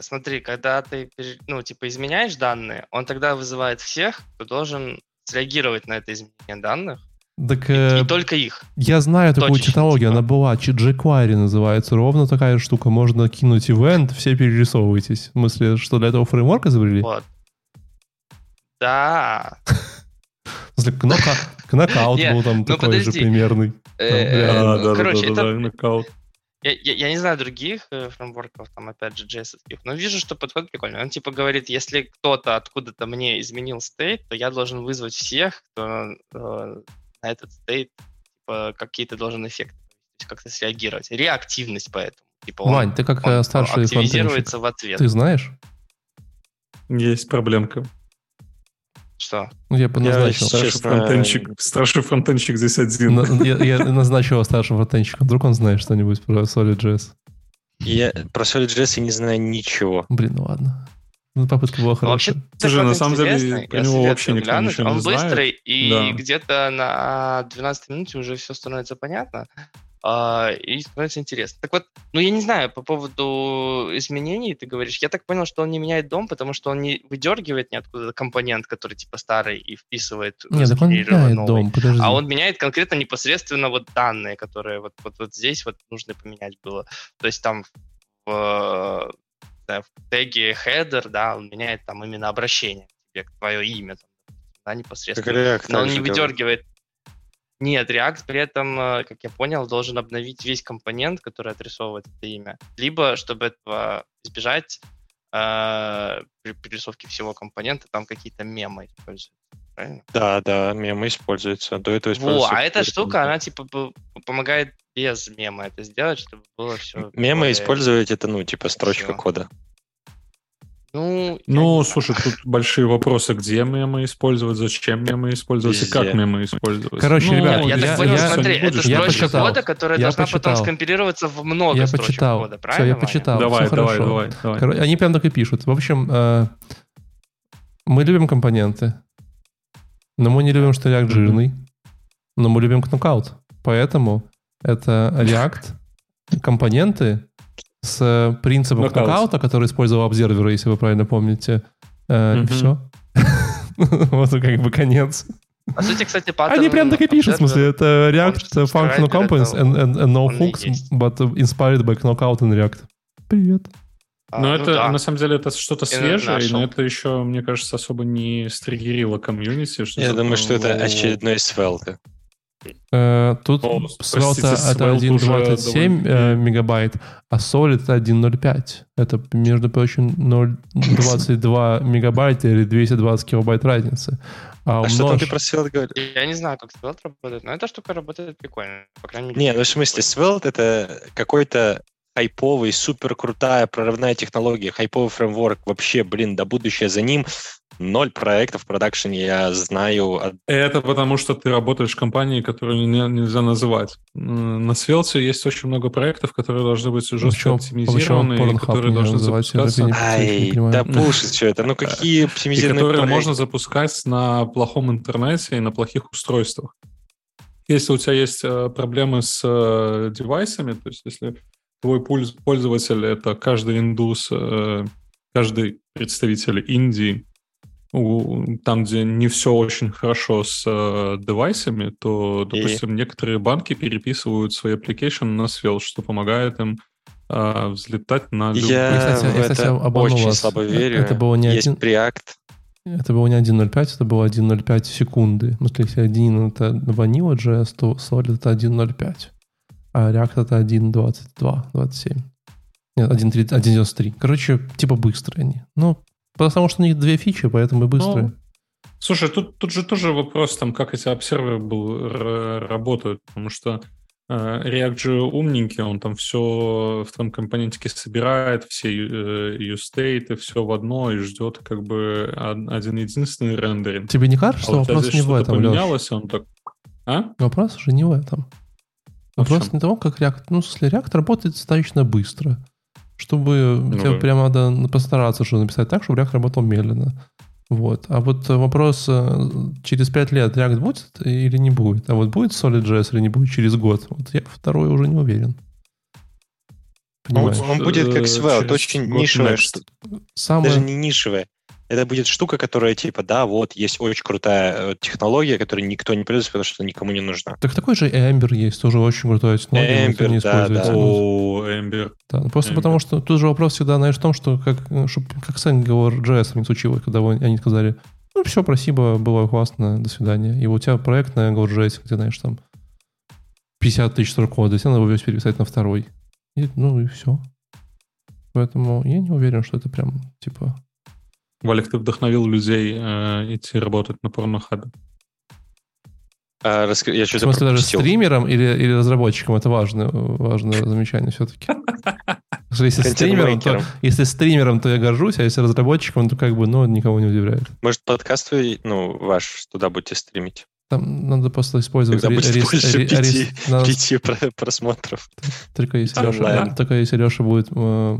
смотри, когда ты, ну, типа, изменяешь данные, он тогда вызывает всех, кто должен среагировать на это изменение данных, Так и, э, и только их. я знаю такую точечно, технологию, типа. она была, jQuery называется, ровно такая штука. Можно кинуть ивент, все перерисовывайтесь. В смысле, что для этого фреймворк изобрели? Вот. Да. В смысле, кнока- кнокаут был там ну такой же примерный. Э, Да, э, Короче, да, это да, нокаут. Я, я- я не знаю других э, фреймворков, там, опять же, js но вижу, что подход прикольный. Он типа говорит, если кто-то откуда-то мне изменил стейт, то я должен вызвать всех, кто э, на этот стейт типа, какие-то должен эффекты, как-то среагировать. Реактивность поэтому. Типа он, Вань, ты как он э, старший фронтенщик, активизируется в ответ. ты знаешь? Есть проблемка. Что? Ну, я назначил. Старший Честно, фронтенщик, старший фронтенщик здесь один. На- Я, я назначил его старшим фронтенщиком. Вдруг он знает что-нибудь про Solid.js. Я про Solid.js я не знаю ничего. Блин, ну ладно. Ну, попытка была Ну, вообще, хорошая. Слушай, на самом деле, про я него вообще никто глянуть. ничего не Он знает. быстрый, и Да. где-то на 12 минуте уже все становится понятно, а, и становится интересно. Так вот, ну я не знаю, по поводу изменений ты говоришь, я так понял, что он не меняет дом, потому что он не выдергивает ниоткуда компонент, который типа старый, и вписывает Нет, так он меняет новый. дом, подожди. А он меняет конкретно непосредственно вот данные, которые вот, вот, вот здесь вот нужно поменять было. То есть там в, да, в теге header, да, он меняет там именно обращение тебе, твое имя, там, да, Как непосредственно. React Но он не выдергивает. Нет, React при этом, э, как я понял, должен обновить весь компонент, который отрисовывает это имя. Либо, чтобы этого избежать, э, при перерисовке всего компонента, там какие-то мемы используются. Правильно? Да, да, мемы используются. До этого Во, используются а эта штука, она типа помогает без мема это сделать, чтобы было все. Мемы использовать это, ну, типа строчка Всё. кода. Ну, я Ну, слушай, тут большие вопросы, где мемы использовать, зачем мемы использовать и Везде. как мемы использовать. Короче, Ну, ребят, я, я- так понял, я- смотри, будешь это я строчка почитал. кода, которая Я должна потом почитал. скомпилироваться в много Я строчек почитал. кода, Все, правильно? я Ваня? почитал. Давай, Все давай, хорошо. давай, давай. Коро- Они прям так и пишут. В общем, э, мы любим компоненты, но мы не любим, что React жирный, но мы любим knockout. Поэтому это React компоненты с принципом Knockout. knockout, который использовал обсервер, если вы правильно помните. Э, Мгм. все. Вот как бы конец. По сути, кстати, паттерн... Они прям так и пишут, в смысле, это React functional components and, and, and no hooks, but inspired by knockout in React. Привет. а, Но ну это, да. на самом деле, это что-то свежее, но это еще, мне кажется, особо не стригерило комьюнити. Я думаю, что это ну, очередной свелка. Э, Тут О, Svelte это Svelte 1.27 уже э, мегабайт, а Solid это 1.05. Это, между прочим, 0.22 мегабайта или 220 килобайт разницы. А, А что там ты про Svelte говорил? Я не знаю, как Svelte работает, но эта штука работает прикольно. По крайней мере, Не, ну в смысле, Svelte это какой-то хайповый, супер крутая прорывная технология, хайповый фреймворк, вообще, блин, да будущее за ним. Ноль проектов в продакшене я знаю. Это потому, что ты работаешь в компании, которую не, нельзя называть. На Svelte есть очень много проектов, которые должны быть жестко оптимизированы, и которые должны запускаться... Не, Ай, да пушит все это. Ну какие оптимизированные которые можно запускать на плохом интернете и на плохих устройствах. Если у тебя есть э, проблемы с э, девайсами, то есть если твой пользователь это каждый индус, э, каждый представитель Индии, там, где не все очень хорошо с э, девайсами, то, допустим, и... некоторые банки переписывают свои application на Svelte, что помогает им э, взлетать на любые... Я, кстати, я, кстати, очень вас. слабо верю. Это было не Есть один... React. Это было не 1.05, это было 1.05 секунды. В смысле, если 1 это Vanilla.js, то Solid это 1.05 а React это 1.22, 27. Нет, 1.93. Короче, типа быстрые они. Ну, потому что у них две фичи, поэтому и быстрые. Ну, слушай, тут, тут же тоже вопрос, там, как эти обсерверы был, работают, потому что э, React же умненький, он там все в том компонентике собирает, все э, state, все в одно и ждет как бы один единственный рендеринг. Тебе не кажется, а что вопрос не в этом, поменялось, Леш? он так... А? Вопрос же не в этом. Вопрос не того, как React... Ну, в смысле, React работает достаточно быстро. Чтобы ну, тебе да. прямо надо постараться что написать так, чтобы React работал медленно. Вот. А вот вопрос, э, через 5 лет React будет или не будет? А вот будет Solid.js или не будет через год? Вот я второй уже не уверен. Он, он будет как Svelte, очень нишевая. Самое... Даже не нишевая это будет штука, которая типа, да, вот, есть очень крутая э, технология, которую никто не пользуется, потому что никому не нужна. Так такой же Ember есть, тоже очень крутая технология. Ember, не да, да. О, Ember. Да, ну, просто Ember. потому что тут же вопрос всегда, знаешь, в том, что как, э, чтобы, как с Angular.js не случилось, когда они сказали, ну, все, спасибо, было классно, до свидания. И у тебя проект на Angular.js, где, знаешь, там 50 тысяч строк кода, тебе надо его весь переписать на второй. И, ну и все. Поэтому я не уверен, что это прям, типа, Валик, ты вдохновил людей э, идти работать на порнохабе. А, рас... Я что-то В смысле, даже стримером или, или разработчиком? Это важное, важное замечание все-таки. Если стримером, то, если стримером, то я горжусь, а если разработчиком, то как бы, ну, никого не удивляет. Может, подкаст вы, ну, ваш туда будете стримить? Там надо просто использовать... Когда будет рис, больше рис, пяти, рис, надо... пяти просмотров. Только если, Леша, только если Леша будет э,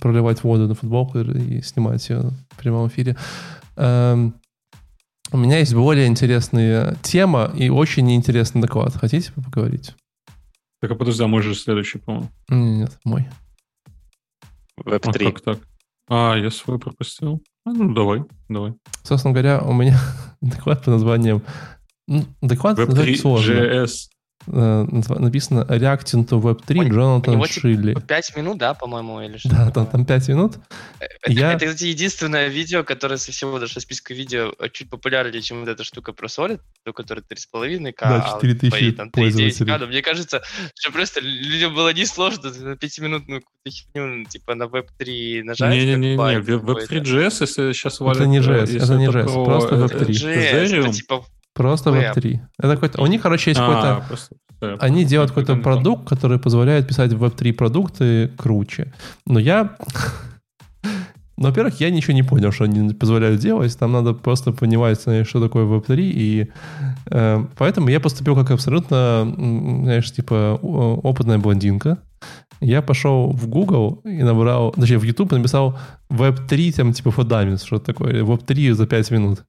проливать воду на футболку и снимать ее в прямом эфире. Эм, у меня есть более интересная тема и очень неинтересный доклад. Хотите поговорить? Так, а подожди, а мой же следующий, по-моему. Нет, мой. Web3. А, как так? А, я свой пропустил. Ну, давай, давай. Собственно говоря, у меня доклад по названием... Ну, доклад Web3 сложно. Э, написано Reacting to Web 3 Джонатан Шилли. Типа 5 минут, да, по-моему, или что? Да, там, там 5 минут. Э, это, Я... это, кстати, единственное видео, которое со всего даже списка видео э, чуть популярнее, чем вот эта штука про Solid, то, которая 3,5К, да, 4000 а там 3,9К. Но мне кажется, что просто людям было несложно на 5-минутную херню типа на Web 3 нажать. Не-не-не, Web 3 JS, если сейчас валят... Это не JS, это не JS, просто Web 3. JS, типа Просто Web3. Это какой-то... У них, короче, есть а, какой-то... Они делают какой-то продукт, который позволяет писать Web3 продукты круче. Но я... Ну, во-первых, я ничего не понял, что они позволяют делать. Там надо просто понимать, знаешь, что такое Web3. И э, поэтому я поступил как абсолютно, знаешь, типа опытная блондинка. Я пошел в Google и набрал, точнее, в YouTube написал Web3, там, типа, фундамент, что такое, Web3 за 5 минут.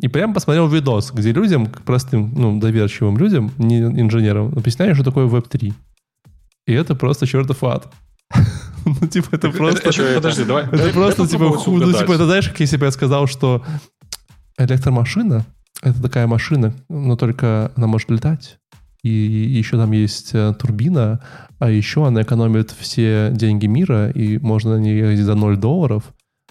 И прям посмотрел видос, где людям, простым, ну, доверчивым людям, не инженерам, объясняли, что такое Web3. И это просто чертов ад. Ну, типа, это просто... Подожди, давай. Это просто, типа, ну, типа, это знаешь, как если бы я сказал, что электромашина — это такая машина, но только она может летать, и еще там есть э, турбина, а еще она экономит все деньги мира, и можно на ней ездить за 0 долларов,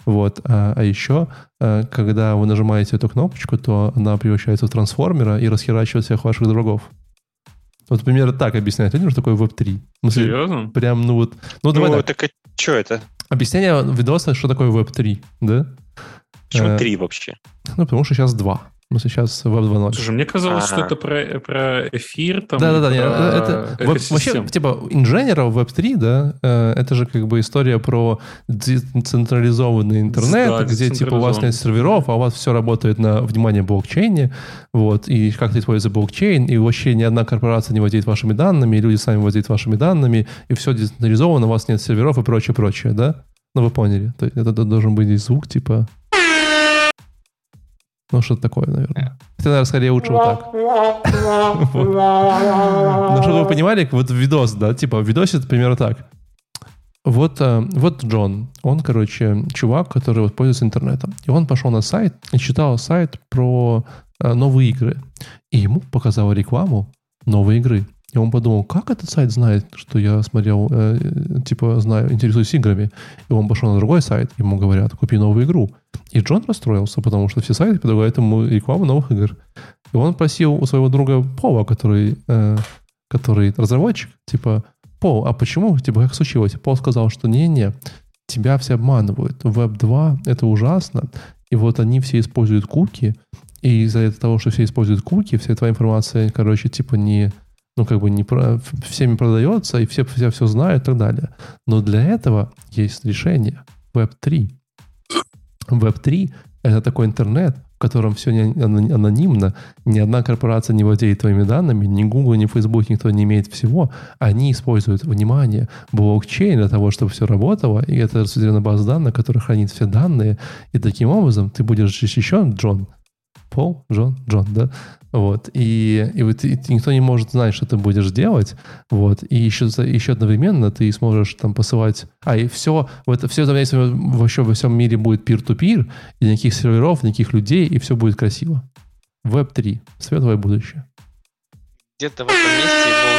вот. А, а еще, а, когда вы нажимаете эту кнопочку, то она превращается в трансформера и расхерачивает всех ваших врагов. Вот примерно так объясняет людям, что такое Web3. Ну, Серьезно? Прям, ну вот... Ну, давай ну, так. так а что это? Объяснение видоса, что такое Web3, да? Почему э, 3 вообще? Ну, потому что сейчас 2. В смысле, сейчас Web 2.0. Слушай, мне казалось, что Ага. это про, про эфир, там, Да-да-да, про не, э, это во- вообще, типа, in general, Web3, да, э, это же как бы история про децентрализованный интернет, Да, где типа у вас нет серверов, а у вас все работает на, внимание, блокчейне, вот, и как-то используется блокчейн, и вообще ни одна корпорация не владеет вашими данными, и люди сами владеют вашими данными, и все децентрализовано, у вас нет серверов и прочее, прочее, да? Ну, вы поняли. То есть это должен быть здесь звук, типа... Ну, что-то такое, наверное. Хотя, наверное, скорее лучше вот так. Ну, чтобы вы понимали, вот видос, да, типа в видосе это примерно так. Вот, э, вот Джон, он, короче, чувак, который вот пользуется интернетом. И он пошел на сайт и читал сайт про э, новые игры. И ему показала рекламу новой игры. И он подумал, как этот сайт знает, что я смотрел, э, типа, знаю, интересуюсь играми. И он пошел на другой сайт, ему говорят, купи новую игру. И Джон расстроился, потому что все сайты предлагают ему рекламу новых игр. И он просил у своего друга Пола, который, э, который разработчик, типа, Пол, а почему, типа, как случилось? Пол сказал, что не-не, тебя все обманывают. Web 2 — это ужасно. И вот они все используют куки, и из-за того, что все используют куки, вся твоя информация, короче, типа не, ну, как бы не про, всеми продается, и все, все все знают и так далее. Но для этого есть решение. Web 3. Web 3 — это такой интернет, в котором все не ано- анонимно, ни одна корпорация не владеет твоими данными, ни Google, ни Facebook, никто не имеет всего. Они используют, внимание, блокчейн для того, чтобы все работало, и это распределена база данных, которая хранит все данные, и таким образом ты будешь защищен, Джон, Пол, Джон, Джон, да, вот, и, и вот и никто не может знать, что ты будешь делать, вот, и еще, еще одновременно ты сможешь там посылать, а, и все, вот, все это вместе вообще во всем мире будет peer-to-peer, и никаких серверов, никаких людей, и все будет красиво. Web 3, светлое будущее. Где-то в этом месте его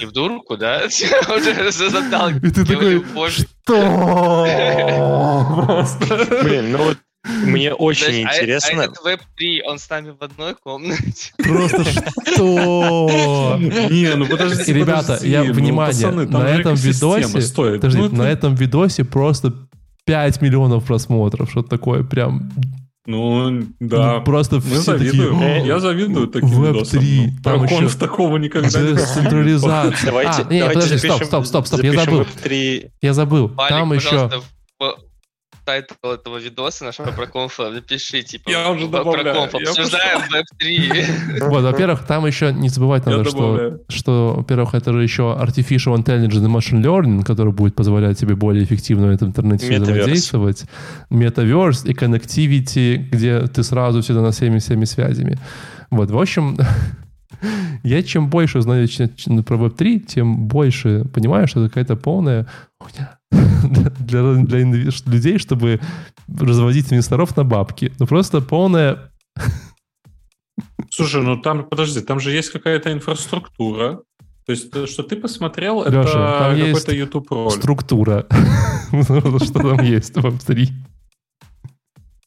уже в дурку, да? Уже задал. И ты такой. Что? Блин, ну вот мне очень Знаешь, а- интересно. А этот Web3, он с нами в одной комнате. Просто что? Не, ну подожди, ребята, я, ну, внимание, там на этом видосе, стоит. подожди, Ну, на этом видосе просто 5 миллионов просмотров, что-то такое прям, Ну, да. ну, просто Мы все завидуем. такие, Я завидую таким Web3, видосам. Ну, там еще такого никогда не децентрализация. Давайте, А, давайте подожди, стоп, запишем- стоп, стоп, стоп, я забыл, Web3. я забыл, Валик, там еще, title этого видоса нашего про конфа напиши, типа, Я уже про добавляю, конф, я обсуждаем Web3. вот, во-первых, там еще не забывать надо, что что, во-первых, это же еще Artificial Intelligence и Machine Learning, который будет позволять тебе более эффективно в этом интернете взаимодействовать. Metaverse и Connectivity, где ты сразу всегда на всеми всеми связями. Вот, в общем, я чем больше ч- про Web3, тем больше понимаю, что это какая-то полная хуйня для, для людей, чтобы разводить инвесторов на бабки. Ну, просто полная... Слушай, ну там, подожди, там же есть какая-то инфраструктура. То есть, то, что ты посмотрел, Леша, это какой-то YouTube ролик. структура. Что там есть в Web3.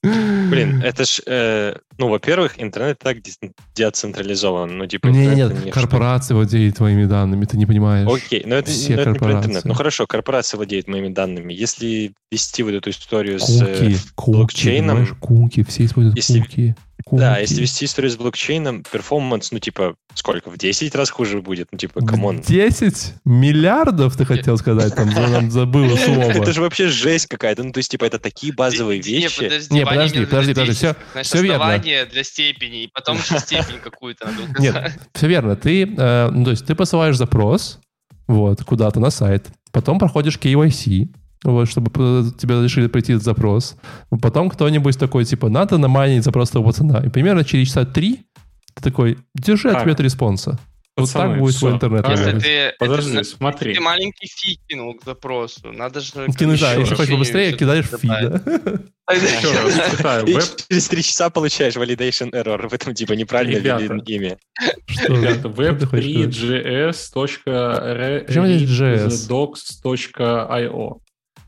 Блин, это ж, э, ну, во-первых, интернет так дец- децентрализован. Ну, типа, Нет, нет, не корпорации владеют твоими данными, ты не понимаешь. Окей, но это, Все но это не про интернет. корпорации. Ну хорошо, корпорация владеет моими данными. Если вести вот эту историю с... э, Куки, куки, блокчейном. куки, все используют Если- куки. Да, если вести историю с блокчейном, performance, ну, типа, сколько? В 10 раз хуже будет? Ну, типа, come on. 10 миллиардов, ты хотел сказать, там, я нам забыла слово. Это же вообще жесть какая-то. Ну, то есть, типа, это такие базовые вещи. Не, подожди, подожди, подожди, 10. всё- Знаешь, всё верно. основание для степени, и потом еще степень какую-то надо. Нет, все верно. Ты, э, ну, то есть ты посылаешь запрос вот, куда-то на сайт, потом проходишь KYC, вот, чтобы э, тебе решили прийти этот запрос. Потом кто-нибудь такой, типа, надо намайнить запрос того пацана. И примерно через часа три ты такой, держи так. ответ response а. Пацаны, вот так будет все. твой интернет. Если ты, Подожди, это, смотри. Ты маленький фи кинул к запросу. Надо же... Ну, Кинуть, да, если хочешь побыстрее, кидаешь фи, да? И через три часа получаешь validation error. В этом типа неправильно имя. Ребята, web3js.readsdocs.io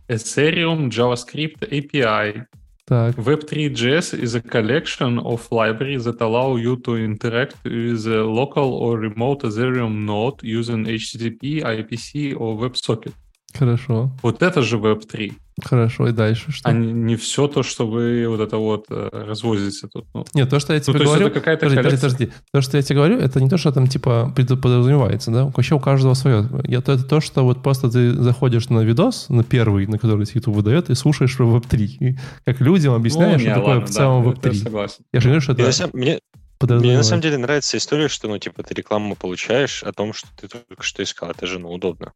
Ethereum JavaScript API Так, Web3.js is a collection of libraries that allow you to interact with a local or remote Ethereum node using HTTP, IPC or WebSocket. Хорошо. Вот это же Web3. Хорошо, и дальше что? А не, не все то, что вы вот это вот э, развозите тут. Ну, Нет, то, что я ну, тебе то есть говорю... это какая-то Подожди, подожди, коллекция. подожди. То, что я тебе говорю, это не то, что там типа подразумевается, да? Вообще у каждого свое. Я, то, это то, что вот просто ты заходишь на видос, на первый, на который YouTube выдает, и слушаешь про Web3. И как людям объясняешь, Ну, что такое ладно, в целом да, это я Web3. согласен. Я же говорю, что Мне, на это самом- мне- мне на самом деле нравится история, что, ну, типа, ты рекламу получаешь о том, что ты только что искал. Это же, ну, удобно.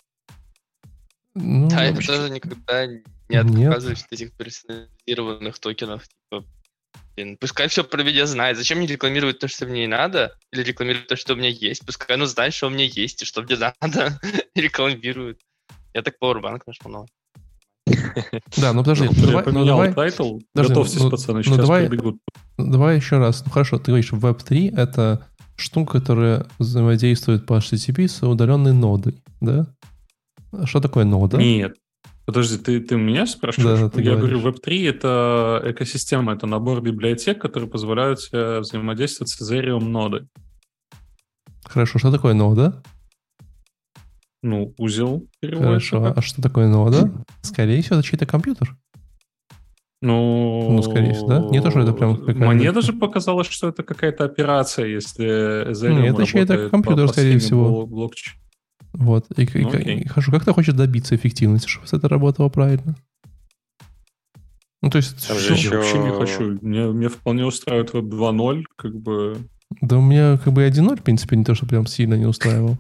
Ну, Да, я вообще- тоже никогда не Нет. отказываюсь от этих персонализированных токенов. Типа, блин, пускай все про меня знает. Зачем мне рекламировать то, что мне не надо? Или рекламировать то, что у меня есть? Пускай оно знает, что у меня есть и что мне надо. И рекламирует. Я так Powerbank нашел новый. Да, ну подожди, Ну, ну, я давай, ну, title. Подожди, Готовьтесь, ну, пацаны, ну, сейчас давай- прибегут. давай еще раз. Ну хорошо, ты говоришь, Web3 — это штука, которая взаимодействует по HTTP с удаленной нодой, да? Что такое нода? Нет. Подожди, ты, ты меня спрашиваешь? Да, ты Я говоришь. говорю, Web3 — это экосистема, это набор библиотек, которые позволяют взаимодействовать с Ethereum нодой. Хорошо, что такое нода? Ну, узел переводится. Хорошо, а что такое нода? Скорее всего, это чей-то компьютер. Ну, Ну, скорее всего, да? Не то, что это прям какая-то- Мне даже показалось, что это какая-то операция, если Ethereum Нет, это чей-то компьютер, по- по скорее всего. блок- блокчейн. Вот. И, и- Ну, окей. и- хорошо, как ты хочешь добиться эффективности, чтобы это работало правильно? Ну, то есть, Там Я еще- вообще не хочу. Мне, мне вполне устраивает Web 2.0, как бы... да у меня как бы 1.0, в принципе, не то, что прям сильно не устраивал.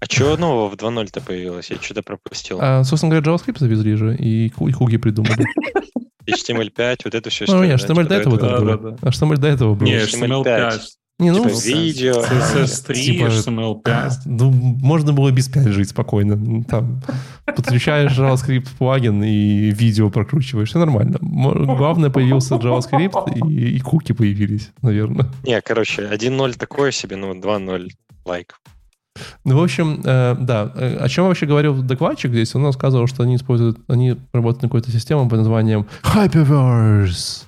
А чего нового в 2.0-то появилось? Я что-то пропустил. А, собственно говоря, JavaScript завезли же, и, и хуги придумали. HTML5, вот это все. Ну, не, HTML до этого было. да. HTML до этого был. Не, HTML5. HTML5, Не, ну, Типа видео. CSS3, Типа- HTML5. ну, можно было без 5 жить спокойно. Ну, Там, подключаешь JavaScript плагин и видео прокручиваешь. Все нормально. Главное, появился JavaScript и, и куки появились, наверное. Не, короче, 1.0 такое себе, ну 2.0 лайк. Ну, в общем, э, да. Э, О чем вообще говорил докладчик здесь? Он рассказывал, что они используют, они работают над какой-то системой под названием Hyperverse.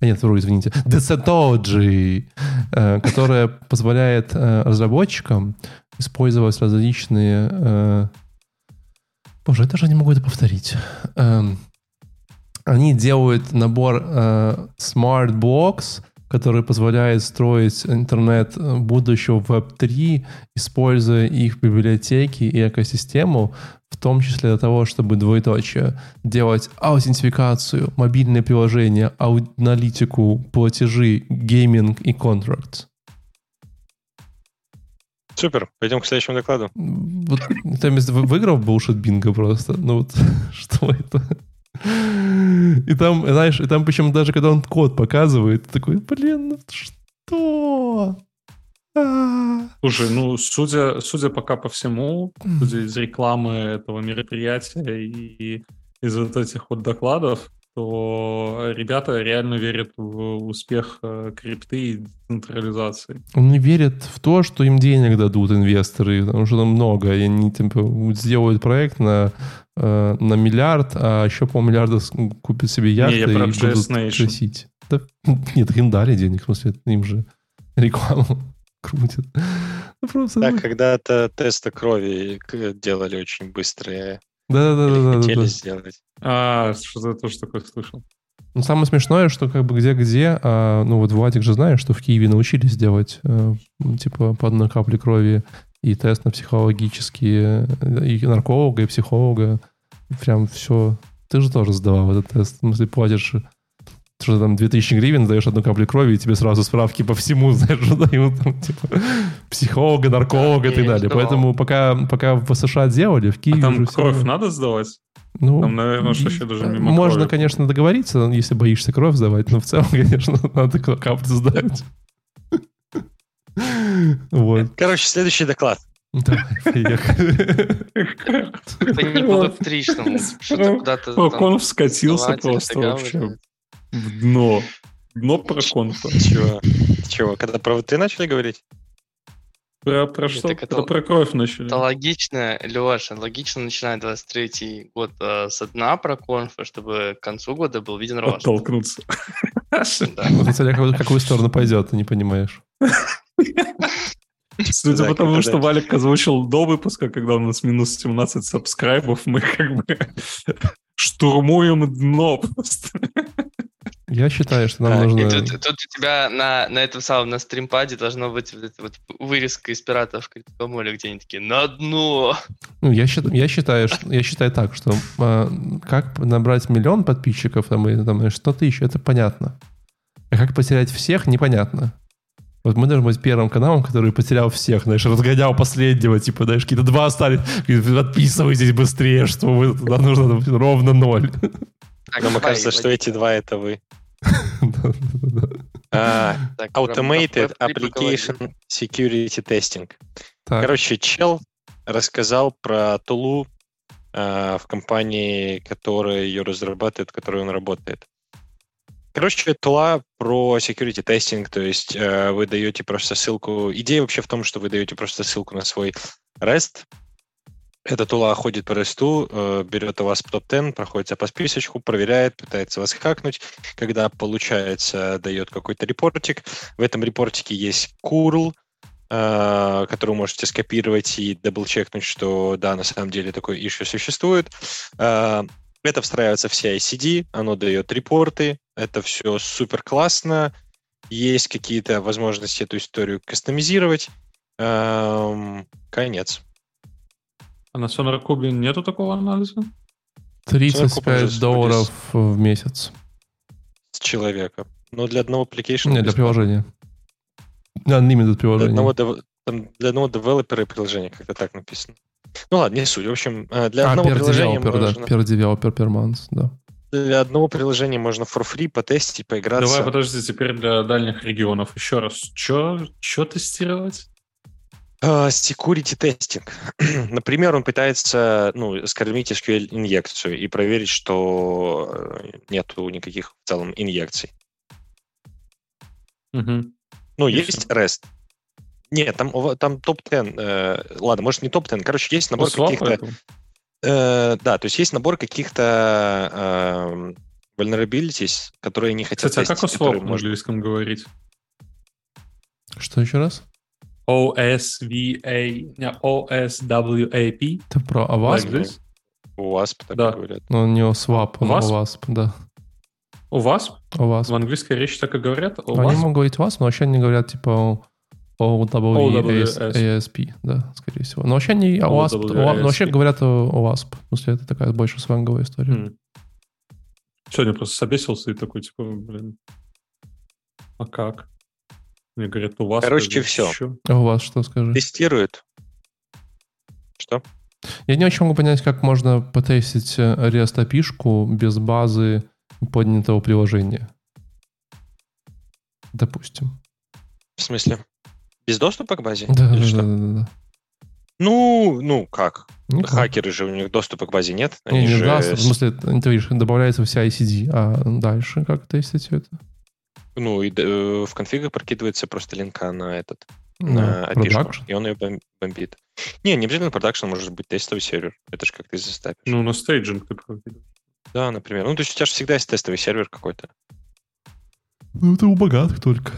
Нет, вру, извините. Descentology, э, которая позволяет э, разработчикам использовать различные... э, Боже, я даже не могу это повторить. Эм, Они делают набор Smart Blocks, который позволяет строить интернет будущего в Web3, используя их библиотеки и экосистему, в том числе для того, чтобы двоеточие делать аутентификацию, мобильные приложения, аналитику, платежи, гейминг и контракт. Супер, пойдем к следующему докладу. Вот там выиграл bullshit бинго просто. Ну вот, что это? И там, знаешь, и там причем даже когда он код показывает, ты такой, блин, ну что? А. Слушай, ну, судя, судя пока по всему, судя из рекламы этого мероприятия и из вот этих вот докладов, то ребята реально верят в успех э, крипты и децентрализации. Он не верит в то, что им денег дадут инвесторы, потому что там много, и они типа, сделают проект на, э, на миллиард, а еще полмиллиарда с- купят себе яхты я и будут красить. Да, нет, им дали денег, в смысле, им же рекламу крутят. Ну, просто... Так, когда-то тесты крови делали очень быстрые. Да-да-да. хотели сделать. А, что-то я тоже такое слышал. Ну, самое смешное, что как бы где-где, а, ну вот Владик же знает, что в Киеве научились делать э, типа по одной капле крови и тест на психологические, э, и нарколога, и психолога. Прям все. Ты же тоже сдавал этот тест. В смысле, платишь что там 2000 гривен, даешь одну каплю крови, и тебе сразу справки по всему, знаешь, дают там, типа, психолога, нарколога и так далее. Поэтому пока, пока в США делали, в Киеве А там кровь надо сдавать? ну, Там, наверное, и- вообще даже мимо Можно, крови. конечно, договориться, если боишься кровь сдавать, но в целом, конечно, надо каплю сдать. Вот. Короче, следующий доклад. Давай, поехали. Это не по веб-тришному. Что-то куда-то там Конф скатился просто вообще в дно. Дно про конфа. Чего? Чего? Когда про ты начали говорить? Про, про что? так это- Про, кровь начали. Это логично, Леша, логично начинать 23 год э, с дна про конфа, чтобы к концу года был виден рост. Оттолкнуться. Да. Вот как- какую сторону пойдет, ты не понимаешь. Судя Да, по тому, что Валик озвучил до выпуска, когда у нас минус 17 сабскрайбов, мы как бы штурмуем дно просто. Я считаю, что нам А, и И нужно... тут, тут у тебя на, на этом самом, на стримпаде должно быть вот вот вырезка из пиратов Критикомоля, где они такие «На дно!» Ну, я, счит- я, считаю, что, я считаю так, что а, как набрать миллион подписчиков там, или там, 100 тысяч, это понятно. А как потерять всех, непонятно. Вот мы должны быть первым каналом, который потерял всех, знаешь, разгонял последнего, типа, знаешь, какие-то два остались, отписывайтесь быстрее, что вы, нам нужно ровно ноль. Так, Но мне кажется, что эти два это вы. А, Automated Application Security Testing. Короче, чел рассказал про тулу а, в компании, которая ее разрабатывает, в которой он работает. Короче, тула про security testing, то есть э, вы даете просто ссылку. Идея вообще в том, что вы даете просто ссылку на свой REST. Эта тула ходит по REST, э, берет у вас топ-10, проходится по списочку, проверяет, пытается вас хакнуть. Когда получается, дает какой-то репортик. В этом репортике есть curl, э, который вы можете скопировать и дабл-чекнуть, что да, на самом деле такой issue существует. Э, Это встраивается в CI-CD, оно дает репорты, это все супер классно. Есть какие-то возможности эту историю кастомизировать. Эм, Конец. А на SonarCube нету такого анализа? 35 долларов в месяц. С человека. Но для одного application... Не, для приложения. Unlimited Для приложение. одного, там для одного девелопера и приложения как-то так написано. Ну ладно, не суть. В общем, э, для А, одного per приложения developer, можно... да, per developer per month, да. Для одного приложения можно for free потестить, поиграться. Давай, подожди, теперь для дальних регионов еще раз. Че, че тестировать? А, Security тестинг. Например, он пытается ну, скормить SQL-инъекцию и проверить, что э, нету никаких в целом инъекций. Мгм. Ну, И есть REST. Нет, там, там топ-10. э, ладно, может, не топ-10. Короче, есть набор Ну, каких-то... э, да, то есть есть набор каких-то э, vulnerabilities, которые не хотят Кстати, а как тестить, OSWAP которые на можно- английском говорить? Что еще раз? OSVA, не, OSWAP? Это про AWASP? Like this? У вас так Да. говорят. Ну, у него swap, он WASP? AWASP, да. У вас? AWASP. В английской речи так и говорят? У Они могут говорить WASP, но вообще они говорят типа OWASP. OWASP, да, скорее всего. Но вообще они OWASP, OWASP. но вообще говорят OWASP. В смысле, это такая больше сванговая история. М. Сегодня просто собесился и такой, типа, блин, а как? Мне говорят, у вас... Короче, всё. «Чё?» А у вас что скажи? Тестируют. Что? Я не очень могу понять, как можно потестить э, REST API-шку без базы поднятого приложения. Допустим. В смысле? Без доступа к базе? Да, Или да, что? да, да, да. Ну, ну как? Никак. Хакеры же, у них доступа к базе нет. Не, Они не же да, в смысле, ты говоришь, добавляется вся ICD, а дальше как тестить все это? Ну, и э, в конфигах прокидывается просто link а на этот, Ну, на API, production. и он ее бом- бомбит. Не, не обязательно production, может быть тестовый сервер. Это же как ты заставишь. Ну, на staging ты проводишь. Да, например. Ну, то есть у тебя же всегда есть тестовый сервер какой-то. Ну, это у богатых только.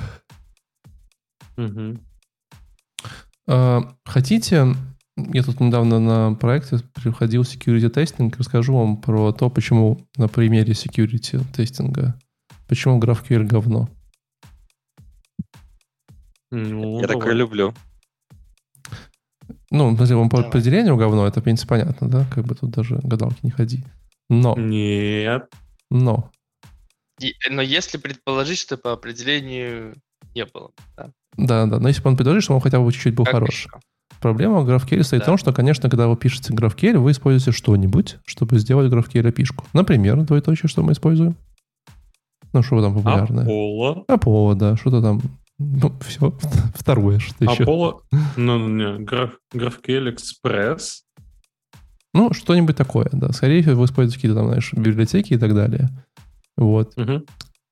Мгм. А, Хотите, я тут недавно на проекте приходил security testing, расскажу вам про то, почему на примере security testing а, почему GraphQL говно. Ну, Я давай. такое люблю. Ну, если вам по определению говно, это, в принципе, понятно, да? Как бы тут даже гадалки не ходи. Но, Нет. но, И- но если предположить, что по определению не было. Да? да, да, но если бы он предложил, что он хотя бы чуть-чуть был Как хорош. еще? Проблема в GraphQL стоит в Да. том, что, конечно, когда вы пишете GraphQL, вы используете что-нибудь, чтобы сделать GraphQL API-шку. Например, двоеточие, что мы используем. Ну, что там популярное? Аполло. Аполло, да, что-то там. Ну, все. Второе, что еще. Аполло. Ну, не, граф, GraphQL Express. Ну, что-нибудь такое, да. Скорее всего, вы используете какие-то там, знаешь, библиотеки и так далее. Вот. Мгм.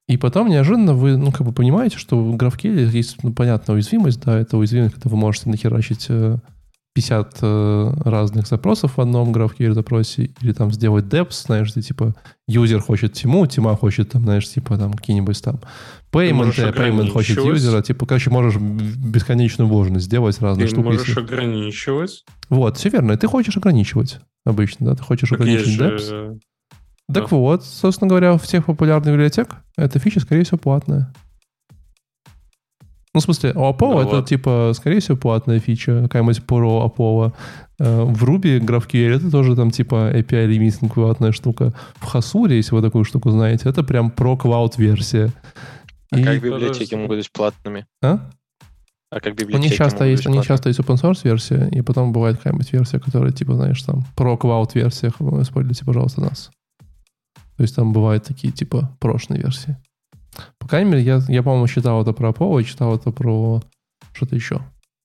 И потом неожиданно вы, ну, как бы понимаете, что в GraphQL есть, ну, понятная уязвимость, да, это уязвимость, когда вы можете нахерачить э, 50 э, разных запросов в одном GraphQL запросе, или там сделать deps, знаешь, где типа юзер хочет тему, тема хочет там, знаешь, типа там какие-нибудь там payment, а payment хочет юзера, типа, короче, можешь бесконечную возможность сделать разные ты штуки. можешь если- ограничивать. Вот, все верно, и ты хочешь ограничивать обычно, да, ты хочешь Так ограничить deps. же, Так да. вот, собственно говоря, в тех популярных библиотек эта фича, скорее всего, платная. Ну, в смысле, у Apollo это, вот. типа, скорее всего, платная фича, какая-нибудь Pro Apollo. Э, В Ruby GraphQL это тоже там, типа, API лимитинг платная штука. В Hasure, если вы такую штуку знаете, это прям про клауд версия. А И- как библиотеки могут быть платными? А? А как У библиотеки них часто могут есть, быть у них платными? часто есть open source версия, и потом бывает какая-нибудь версия, которая, типа, знаешь, там, про клауд версиях, используйте, пожалуйста, нас. То есть там бывают такие, типа, прошные версии. По крайней мере, я, я по-моему, читал это про Apollo, и читал это про что-то еще.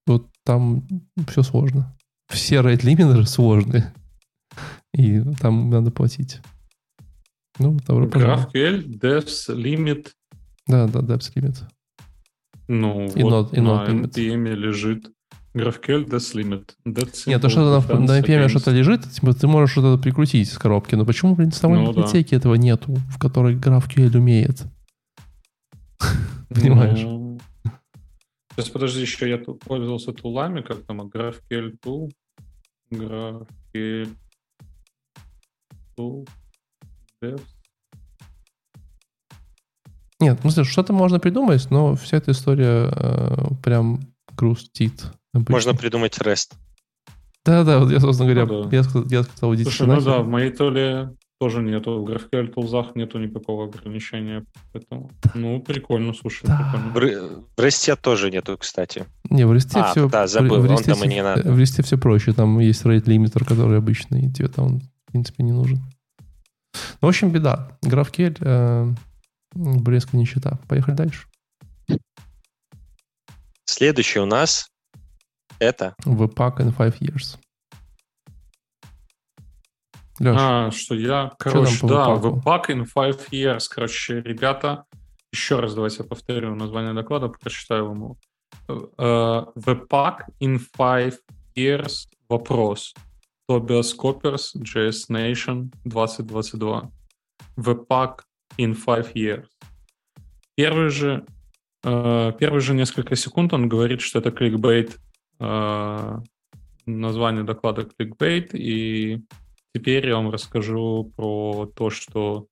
Вот там все сложно. Все rate лимитеры сложные. И там надо платить. Ну, добро пожаловать. GraphQL, devs, limit, Да, да, depth limit. ну, И вот not- и на not limit. NPM лежит GraphQL, devs, limit. That's Нет, то, что на, на NPM что-то лежит, типа, ты можешь что-то прикрутить с коробки. Но почему, блин, самой Ну да. библиотеки этого нету, в которой GraphQL умеет? Понимаешь? Ну, Сейчас, подожди, еще я тут пользовался тулами, как там, GraphQL tool, GraphQL tool, devs. Нет, в смысле, что-то можно придумать, но вся эта история э, прям грустит. обычно. Можно придумать REST. Да-да, вот я, собственно говоря, Ну да. я, я сказал, идите Слушай, ну да, в моей толе тоже нету, в GraphQL тулзах нету никакого ограничения, поэтому, ну, прикольно, слушай, Да. прикольно. В, в REST тоже нету, кстати. Не, в листе А, все... да, забыл, он там и не надо. В листе все проще, там есть rate лимитер, который обычный, и тебе там, в принципе, не нужен. Ну, в общем, беда. GraphQL, э, блеск и нищета. Поехали дальше. Следующий у нас это Webpack in five years. Леш, А, что я, короче, по да, Webpack? In five years, короче, ребята, еще раз давайте я повторю название доклада, прочитаю ему. Э, Webpack in five years, вопрос. Tobias Coppers, JS Nation 2022. Webpack in five years. Первый же, э, первые же несколько секунд он говорит, что это кликбейт, э, название доклада кликбейт, и Теперь я вам расскажу про то, что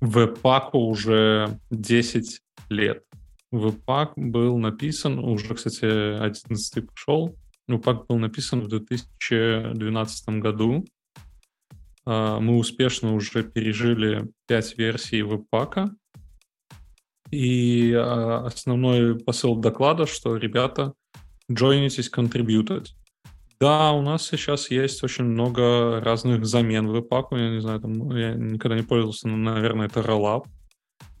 веб-паку уже 10 лет. Веб-пак был написан, уже, кстати, 11 пошел. Веб-пак был написан в 2012 году. А, Мы успешно уже пережили 5 версий веб-пака. И а, основной посыл доклада, что, ребята, joinитесь, контрибьютать. Да, у нас сейчас есть очень много разных замен веб-паку. Я не знаю, там, ну, я никогда не пользовался, но, наверное, это Rollup.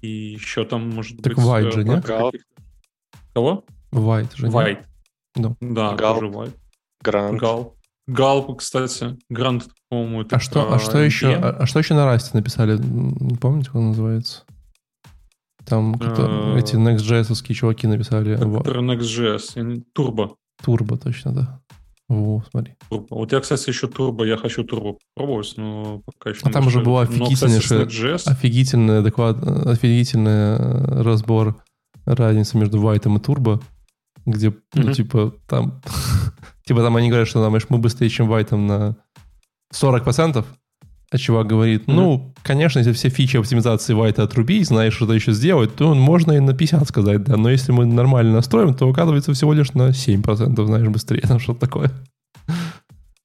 И еще там, может Так быть... White э, же, не? пара каких-то- Кого? White же. White. Да. Да, Галп. тоже White. Грант. Галп. Галп, кстати. Грант, по-моему, это А что, а что еще? А, а что еще на Расте написали? Не помните, как он называется? Там кто- Э, эти Next.js чуваки написали. Next.js. Turbo. Турбо точно, да. Во, смотри. Turbo. Вот я, кстати, еще Turbo. Я хочу Turbo попробовать, но пока еще А там уже офигительнейшая- Next.js Офигительный доклад, офигительный э, разбор разницы между White и Turbo, где, ну, типа, там, типа, там они говорят, что, знаешь, мы быстрее, чем White на 40%, а чувак говорит, ну, конечно, если все фичи оптимизации White отрубить, знаешь, что-то еще сделать, то можно и на 50 сказать, да, но если мы нормально настроим, то оказывается всего лишь на 7%, знаешь, быстрее, там что-то такое.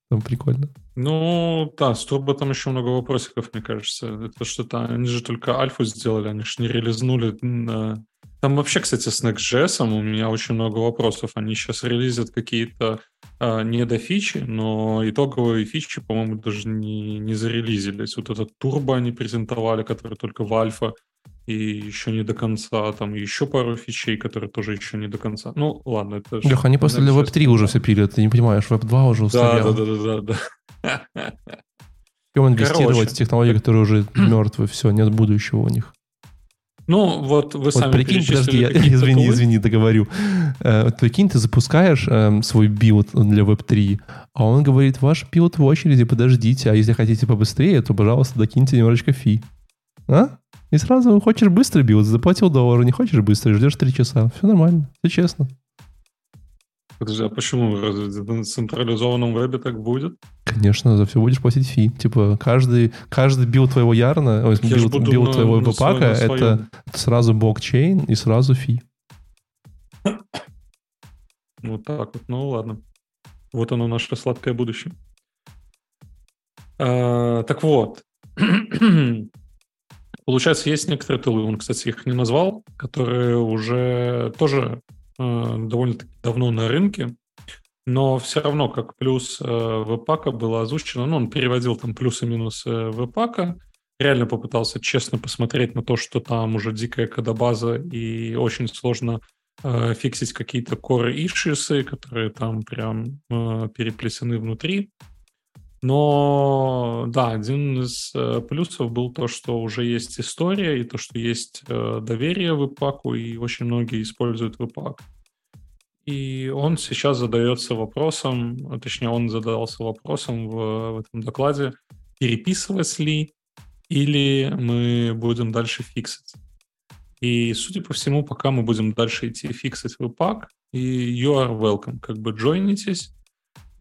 Там прикольно. Ну, да, с Turbo там еще много вопросиков, мне кажется. Это что-то, они же только альфу сделали, они же не релизнули. на- Там вообще, кстати, с Next.js у меня очень много вопросов. Они сейчас релизят какие-то а, недофичи, но итоговые фичи, по-моему, даже не, не зарелизились. Вот этот Turbo они презентовали, который только в альфа, и еще не до конца. Там еще пару фичей, которые тоже еще не до конца. Ну, ладно, это... Лех, они после для Next.js. Web3 уже все пилят, ты не понимаешь, Web 2 уже Да, устарел. да, да, да, да, да. Чем инвестировать Короче. в технологии, которые уже мертвы, все, нет будущего у них. Ну, вот вы Вот сами прикинь, подожди, я, извини, тулы. извини, договорю. Э, прикинь, ты запускаешь эм, свой build для Web3, а он говорит, ваш build в очереди, подождите, а если хотите побыстрее, то, пожалуйста, докиньте немножечко fee. А? И сразу хочешь быстрый build, заплатил доллар, не хочешь быстрый, ждешь 3 часа. Все нормально, все честно. Подожди, а почему? На централизованном вебе так будет? Конечно, за все будешь платить fee. Типа, каждый, каждый build твоего Yarn а, ой, build, build на- твоего webpack а, это сразу блокчейн и сразу фи. Вот так вот. Ну ладно. Вот оно наше сладкое будущее. А, так вот. Получается, есть некоторые тулы, он, кстати, их не назвал, которые уже тоже довольно-таки давно на рынке, но все равно как плюс э, веб-пака было озвучено, ну, он переводил там плюсы и минусы веб-пака, реально попытался честно посмотреть на то, что там уже дикая кодобаза и очень сложно э, фиксить какие-то core issues, которые там прям э, переплесены внутри. Но да, один из э, плюсов был то, что уже есть история и то, что есть э, доверие веб-паку, и очень многие используют веб-пак. И он сейчас задается вопросом, а точнее, он задался вопросом в, в этом докладе, переписывать ли или мы будем дальше фиксить. И, судя по всему, пока мы будем дальше идти фиксить веб-пак, и you are welcome, как бы джойнитесь,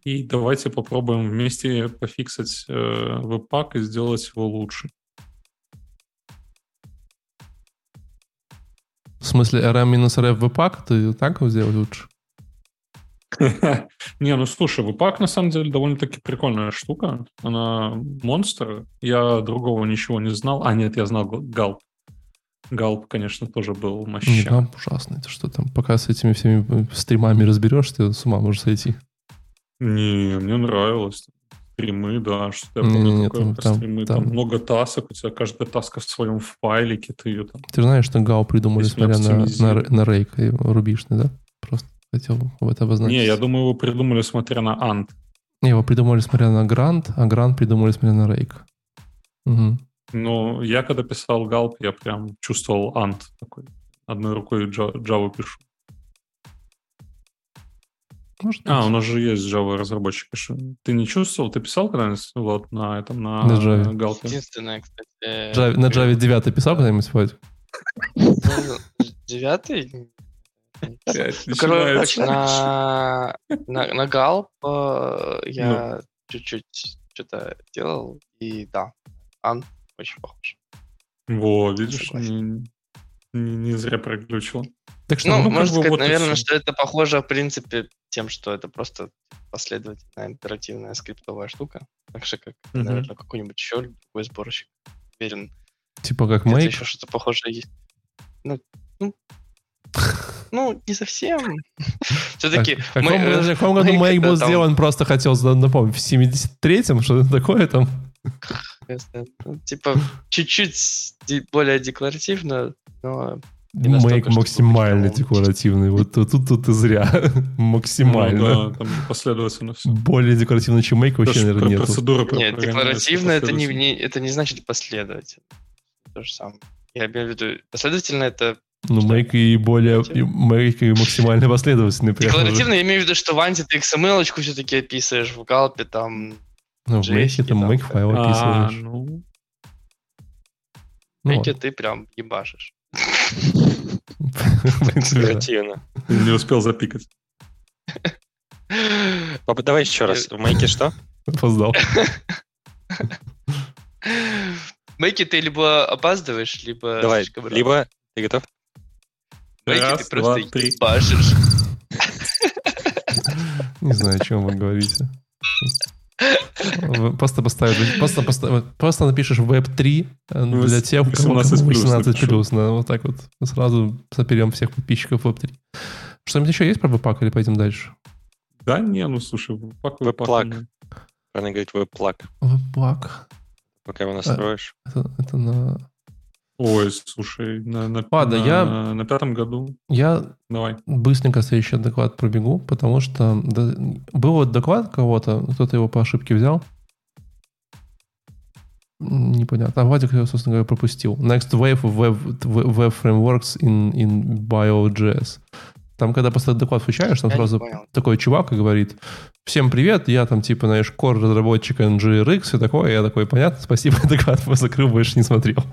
и давайте попробуем вместе пофиксить э, веб-пак и сделать его лучше. В смысле, RM-RF веб-пак, ты так его сделать лучше? Не, ну слушай, веб-пак на самом деле довольно-таки прикольная штука. Она монстр. Я другого ничего не знал. А, нет, я знал Галп. Галп, конечно, тоже был моща. там ужасно. Это что там, пока с этими всеми э, стримами разберешься, ты с ума можешь сойти. Не, мне нравилось. Стримы, да, что я помню не, такое там- про там- стримы. Там, там- много тасок, у тебя каждая таска в своем файлике, ты ее там... Ты знаешь, что Гау придумали, смотря на, на, на рейк и рубишный, да? Просто хотел в это обозначить. Не, я думаю, его придумали, смотря на Ант. Не, его придумали, смотря на Грант, а Грант придумали, смотря на рейк. Угу. Но я когда писал Галп, я прям чувствовал Ант такой. Одной рукой Java пишу. Может А, быть. у нас же есть Java разработчик. Ты не чувствовал? Ты писал когда-нибудь вот на этом, на, На Java. Галпе? Единственное, кстати... э, Java- на Java 9 писал когда-нибудь, Вадь? ну, Девятый? Ну, короче, на, на, на Галп э, Ну. я чуть-чуть что-то делал, и да, Ан очень похож. Во, видишь, не, не- не зря проглючил. Так что, Ну, ну, можно сказать, вот наверное, что это похоже, в принципе, тем, что это просто последовательная интерактивная скриптовая штука. Так же, как, Мгм. наверное, какой-нибудь еще другой сборщик. Уверен, типа как Make, еще что-то похожее есть. Ну, ну, ну, не совсем. Все-таки... В каком, году Make Make был сделан, просто хотел напомнить, в 73-м, что-то такое там? ну, Типа, чуть-чуть более декларативно, но... Чтобы максимально декоративный. Вот тут, тут, тут ты зря. Максимально. Ну, да, там последовательно все. Более декоративно, чем Make, вообще, наверное, нету. Процедура про- Нет, декларативно это не, не- это не значит последовательно. То же самое. Я имею в виду, последовательно это... Ну? Make и более... и Make и максимально последовательный. Декларативно я имею в виду, что в Анте ты XML-очку все-таки описываешь, в Галпе там... Ну, в Make там Make файл А, описываешь. ну, Ну, Мейке ты прям ебашишь. В. Креативно. не успел запикать. Папа, давай еще раз. В майке что? Опоздал. Мейки ты либо опаздываешь, либо... Давай, либо... Ты готов? Мейки Раз, ты просто два, три. ебашишь. Не знаю, о чем вы говорите. Просто поставить, просто, просто, просто напишешь Web3 э, для тех, у кого 18 плюс 18 напишу. плюс. да, вот так вот. Сразу соперем всех подписчиков Web3. Что-нибудь еще есть про веб или пойдем дальше? Да не, ну слушай, пак Веб-плаг. Правильно говорить, веб-плаг. Веб-пак. Пока его настроишь. Это, это на... Ой, слушай, на, на, Ладно, на- я- на пятом году. Я Давай. быстренько следующий доклад пробегу, потому что да, был вот доклад кого-то, кто-то его по ошибке взял. Непонятно. А Вадик, я, собственно говоря, пропустил. Next wave web, web frameworks in, in Bio.js. Там, когда после доклад включаешь, там Я сразу такой чувак и говорит, всем привет, я там, типа, знаешь, core разработчик NGRX, все такое. Я такой, понятно, спасибо, доклад закрыл, больше не смотрел.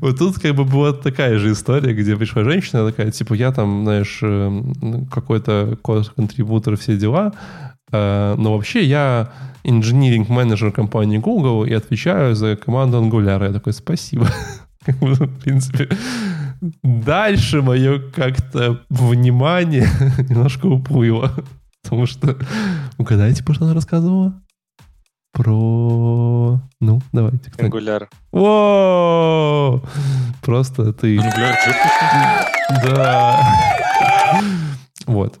Вот тут как бы была такая же история, где пришла женщина такая, типа, я там, знаешь, э, какой-то код-контрибутор, все дела, э, но вообще я инжиниринг менеджер компании Google и отвечаю за команду Angular. Я такой, спасибо. В принципе, дальше мое как-то внимание немножко уплыло. Потому что... Угадайте, про что она рассказывала? Про... Ну, давайте. Angular. Воу! Просто ты... Angular? Да. Вот.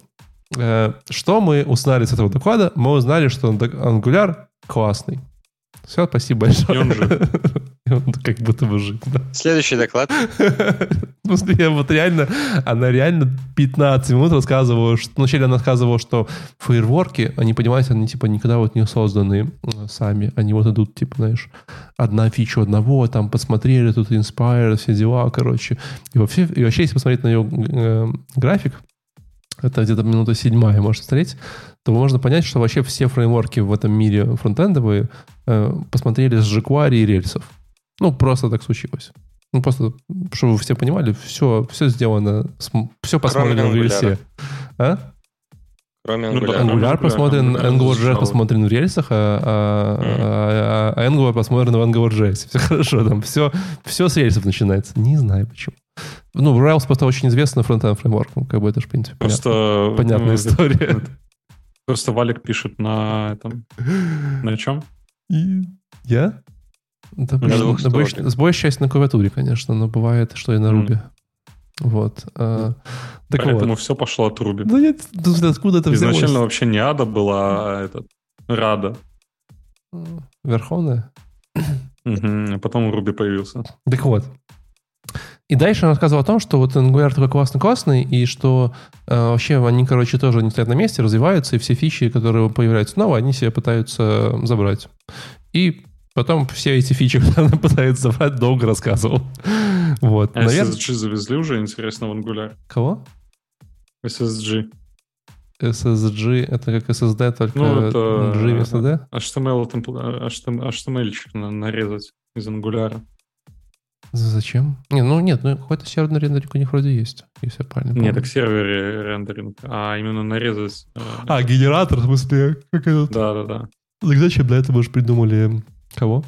Э, Что мы узнали с этого доклада? Мы узнали, что Angular классный. Все, спасибо большое. И он жив. Он как будто жив, да. Следующий доклад. Смысле, я вот реально, она реально 15 минут рассказывала, что, вначале она рассказывала, что фейерворки, они, понимаете, они типа никогда вот не созданы э, сами. Они вот идут, типа, знаешь, одна фича одного, там посмотрели, тут Inspire, все дела, короче. И вообще, и вообще если посмотреть на ее э, график, это где-то минута седьмая, может смотреть, то можно понять, что вообще все фреймворки в этом мире фронтендовые э, посмотрели с jQuery и рельсов. Ну, просто так случилось. Ну, просто, чтобы вы все понимали, все, все сделано, все посмотрено в Angular. рельсе. А? Кроме Ну да, Angular. Angular. Angular посмотрен, Angular AngularJS посмотрен в рельсах, а, а- а- а Angular посмотрен в AngularJS. Все хорошо, там все, все с рельсов начинается. Не знаю почему. Ну, Rails просто очень известный фронтенд фреймворк. Ну, как бы это же, в принципе, понятно. Просто... понятная ну, история. Просто Валик пишет на этом... На чем? Я? Да, На двух на больш- большей частью на клавиатуре, конечно, но бывает, что и на Мгм. руби. Вот. а, так Поэтому вот. все пошло от Руби. Да нет, да откуда это взялось? Изначально вообще не Ада была, а этот... Рада. Верховная? А потом Руби появился. Так вот. И дальше он рассказывал о том, что вот Angular такой классный-классный, и что э, вообще они, короче, тоже не стоят на месте, развиваются, и все фичи, которые появляются новые, они себе пытаются забрать. И потом все эти фичи, которые она пытается забрать, долго рассказывал. Вот. А Наверное... SSG завезли уже, интересно, в Angular? Кого? SSG. SSG, это как SSD, только Ну, это- G вместо D? HTML, HTML, на- нарезать из Angular. Зачем? Не, ну нет, ну какой-то серверный рендеринг у них вроде есть, если я правильно помню. Нет, так сервере рендеринг, а именно нарезать. э, А, генератор, в смысле, как этот? Да-да-да. Так зачем для этого же придумали кого?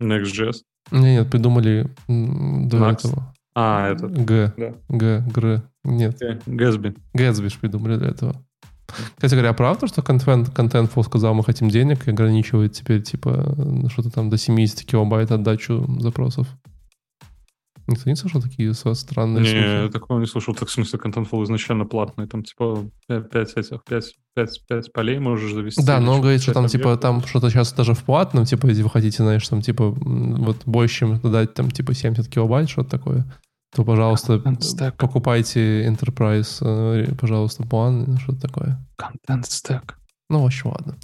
Next.js. Не, нет, придумали до Max? этого. А, этот. Г, Да. Г, Гр. Нет, Э, Gatsby. Гэтсби ж придумали для этого. Кстати говоря, а правда, что контент, Contentful сказал, мы хотим денег и ограничивает теперь, типа, на что-то там до 70 килобайт отдачу запросов? Никто не слышал такие со- странные Не, слухи? такого не слышал. Так, в смысле, Contentful изначально платный. Там, типа, 5 этих, 5, 5, 5 полей можешь завести. Да, но он говорит, что там, типа, объектов. там что-то сейчас даже в платном, типа, если вы хотите, знаешь, там, типа, вот больше, чем дать, там, типа, 70 килобайт, что-то такое, то, пожалуйста, покупайте Enterprise, э, пожалуйста, план, ну, что-то такое. Content stack. Ну, в общем, ладно.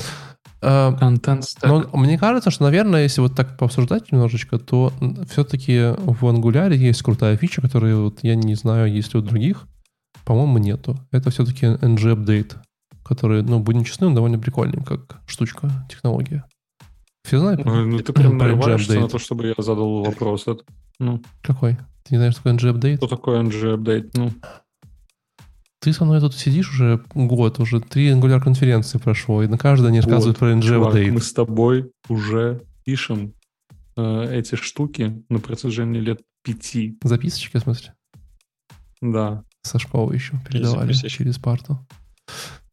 Stack. Но мне кажется, что, наверное, если вот так пообсуждать немножечко, то все-таки в Angular есть крутая фича, которую вот я не знаю, есть ли у других. По-моему, нету. Это все-таки ng-update, который, ну, будем честны, довольно прикольный, как штучка, технология. Все знают? Ну, ну, ты прям нарываешься на то, чтобы я задал вопрос. Это, ну, Какой? Ты не знаешь, что такое ng-update? что такое ng-update? Ну, Ты со мной тут сидишь уже год, уже три Angular конференции прошло, и на каждой они рассказывают про чувак, ng-update. мы с тобой уже пишем э, эти штуки на протяжении лет пяти. Записочки, в смысле? Да. Со школы еще передавали через парту.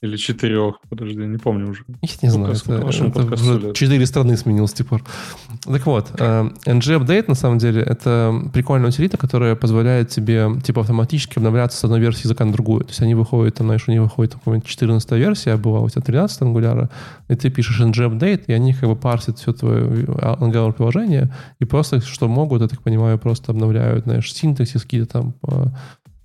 Или четырех. Подожди, не помню уже. Я не Сколько- знаю, сколько это, вашему это уже лет? четыре страны сменил с тех пор. Так вот, э, ng-update, на самом деле, это прикольная утилита, которая позволяет тебе, типа, автоматически обновляться с одной версии языка на другую. То есть они выходят, там, знаешь, у них выходит какая-нибудь 14 версия, а была у тебя 13 ангуляра, и ты пишешь ng-update, и они как бы парсят все твое Angular приложение, и просто, что могут, я так понимаю, просто обновляют, знаешь, синтаксис, какие-то там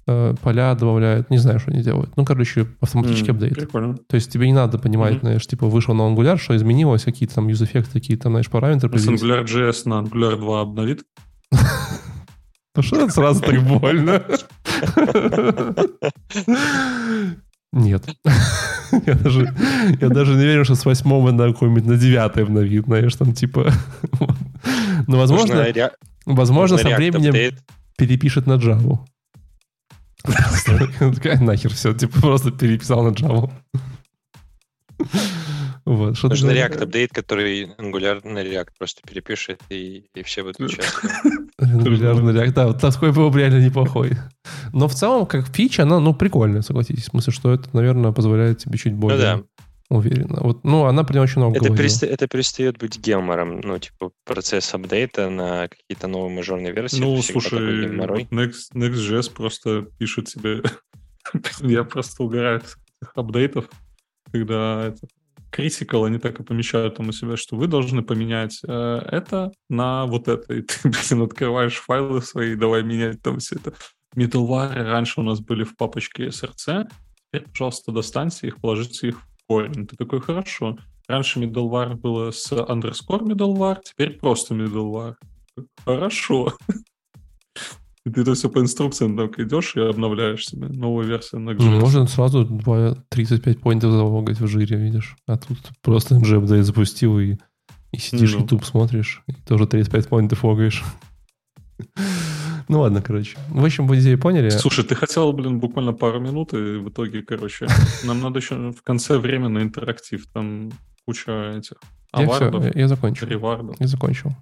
э, поля добавляют, не знаю, что они делают. Ну, короче, автоматический М, апдейт. Прикольно. То есть тебе не надо понимать, Мгм. знаешь, типа вышел на Angular, что изменилось, какие-то там юз-эффекты, какие-то там, знаешь, параметры. С. AngularJS на Angular 2 обновит? Ну что это сразу так больно? Нет. Я даже, я даже не верю, что с восьмого на какой-нибудь на девятый обновит, знаешь, там типа... Ну, возможно, возможно, со временем перепишет на Java. Такая нахер все, типа просто переписал на Java. Вот, что ты- React апдейт, который Angular на React просто перепишет, и, и все будут счастливы. Регулярный React. Да, вот такой был бы реально неплохой. Но в целом, как фича, она, ну, прикольная, согласитесь. В смысле, что это, наверное, позволяет тебе чуть более да. Уверенно. Вот, ну, она прям очень много Это, говорила. переста- это перестает быть гемором, ну, типа, процесс апдейта на какие-то новые мажорные версии. Ну, слушай, вот Next, Next.js просто пишет тебе... Я просто угораю от этих апдейтов, когда это critical, они так и помещают там у себя, что вы должны поменять э, это на вот это. И ты, блин, открываешь файлы свои, давай менять там все это. Middleware раньше у нас были в папочке SRC, теперь, пожалуйста, достаньте их, положите их в корень. Ты такой, хорошо. Раньше middleware было с underscore middleware, теперь просто middleware. Хорошо. И ты это все по инструкциям только идешь и обновляешь себе новую версию на Ну, можно сразу два- 35 поинтов залогать в жире, видишь. А тут просто NG апдейт запустил и, и сидишь, Ну. YouTube смотришь, и тоже 35 поинтов логаешь. Ну ладно, короче. В общем, вы идею поняли. Слушай, ты хотел, блин, буквально пару минут, и в итоге, короче, нам надо еще в конце время на интерактив. Там куча этих Я все, авардов, я, закончил. ревардов. Я закончил.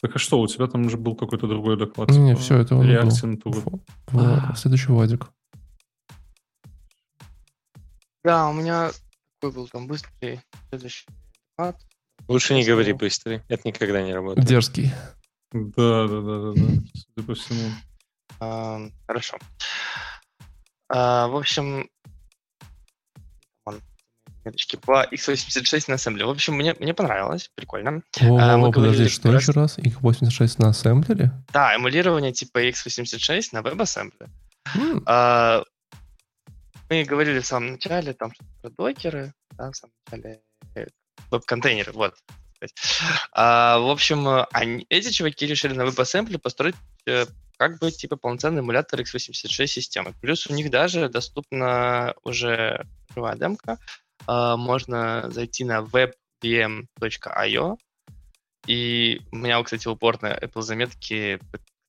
Так а что, у тебя там же был какой-то другой доклад? Не, не, все, это он был. Следующий Владик. Да, у меня такой был там быстрый следующий доклад. Лучше не говори быстрый. Это никогда не работает. Дерзкий. Да, да, да, да, да. Судя по всему. А, Хорошо. А, В общем, меточки по x86 на ассембле. В общем, мне, мне понравилось, прикольно. Во, А, мы во, подожди, говорили что раз- еще раз? Их 86 на ассемблере? Да, эмулирование типа x86 на WebAssembly. М, А, Мы говорили в самом начале там что-то про докеры, да, в самом начале э, веб-контейнеры, вот. Сказать. А, в общем, э, они, эти чуваки решили на WebAssembly построить э, как бы типа полноценный эмулятор x86 системы. Плюс у них даже доступна уже живая демка. А, можно зайти на webvm.io. И у меня, кстати, упор на Apple заметки,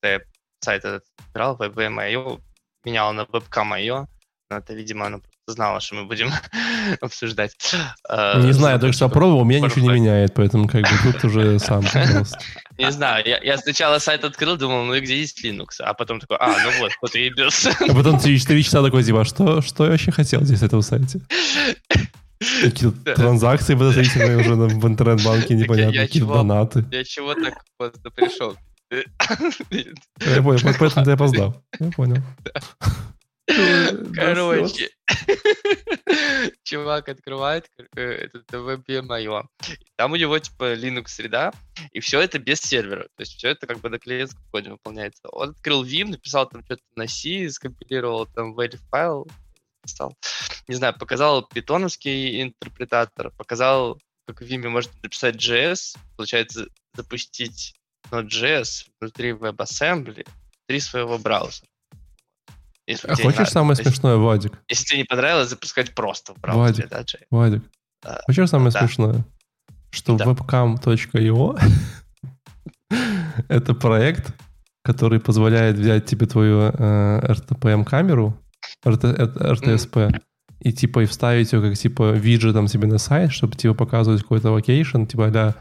когда я сайт этот брал, webvm.io, менял на webcam.io. Это, видимо, просто знала, что мы будем обсуждать. А, Не знаю, только что попробовал, меня ничего не меняет, поэтому как бы тут уже сам. Не знаю, я, сначала сайт открыл, думал, ну и где есть Linux? А потом такой, а, ну вот, вот и. А потом ты 4 часа такой, типа, «А что, я вообще хотел здесь этом сайте? Какие-то транзакции подозрительные уже в интернет-банке, непонятно, какие-то донаты. Я чего так поздно пришел? Я понял, поэтому ты опоздал. Я понял. Короче, чувак открывает э, этот WebM.io. Там у него типа Linux среда, и все это без сервера. То есть все это как бы на клиентском коде выполняется. Он открыл Vim, написал там что-то на C, скомпилировал там value файл, написал. Не знаю, показал питоновский интерпретатор, показал, как в Vim можно написать JS, получается запустить Node.js внутри WebAssembly, внутри своего браузера. Если А хочешь надо. самое То есть, смешное, Владик? Если тебе не понравилось, запускать просто в браузере, Владик. да, Джей? Владик, А, хочешь самое да. смешное? Что Да. webcam.io это проект, который позволяет взять тебе твою э, RTMP-камеру, RTSP, и типа и вставить ее как типа виджетом себе на сайт, чтобы типа показывать какой-то location, типа да,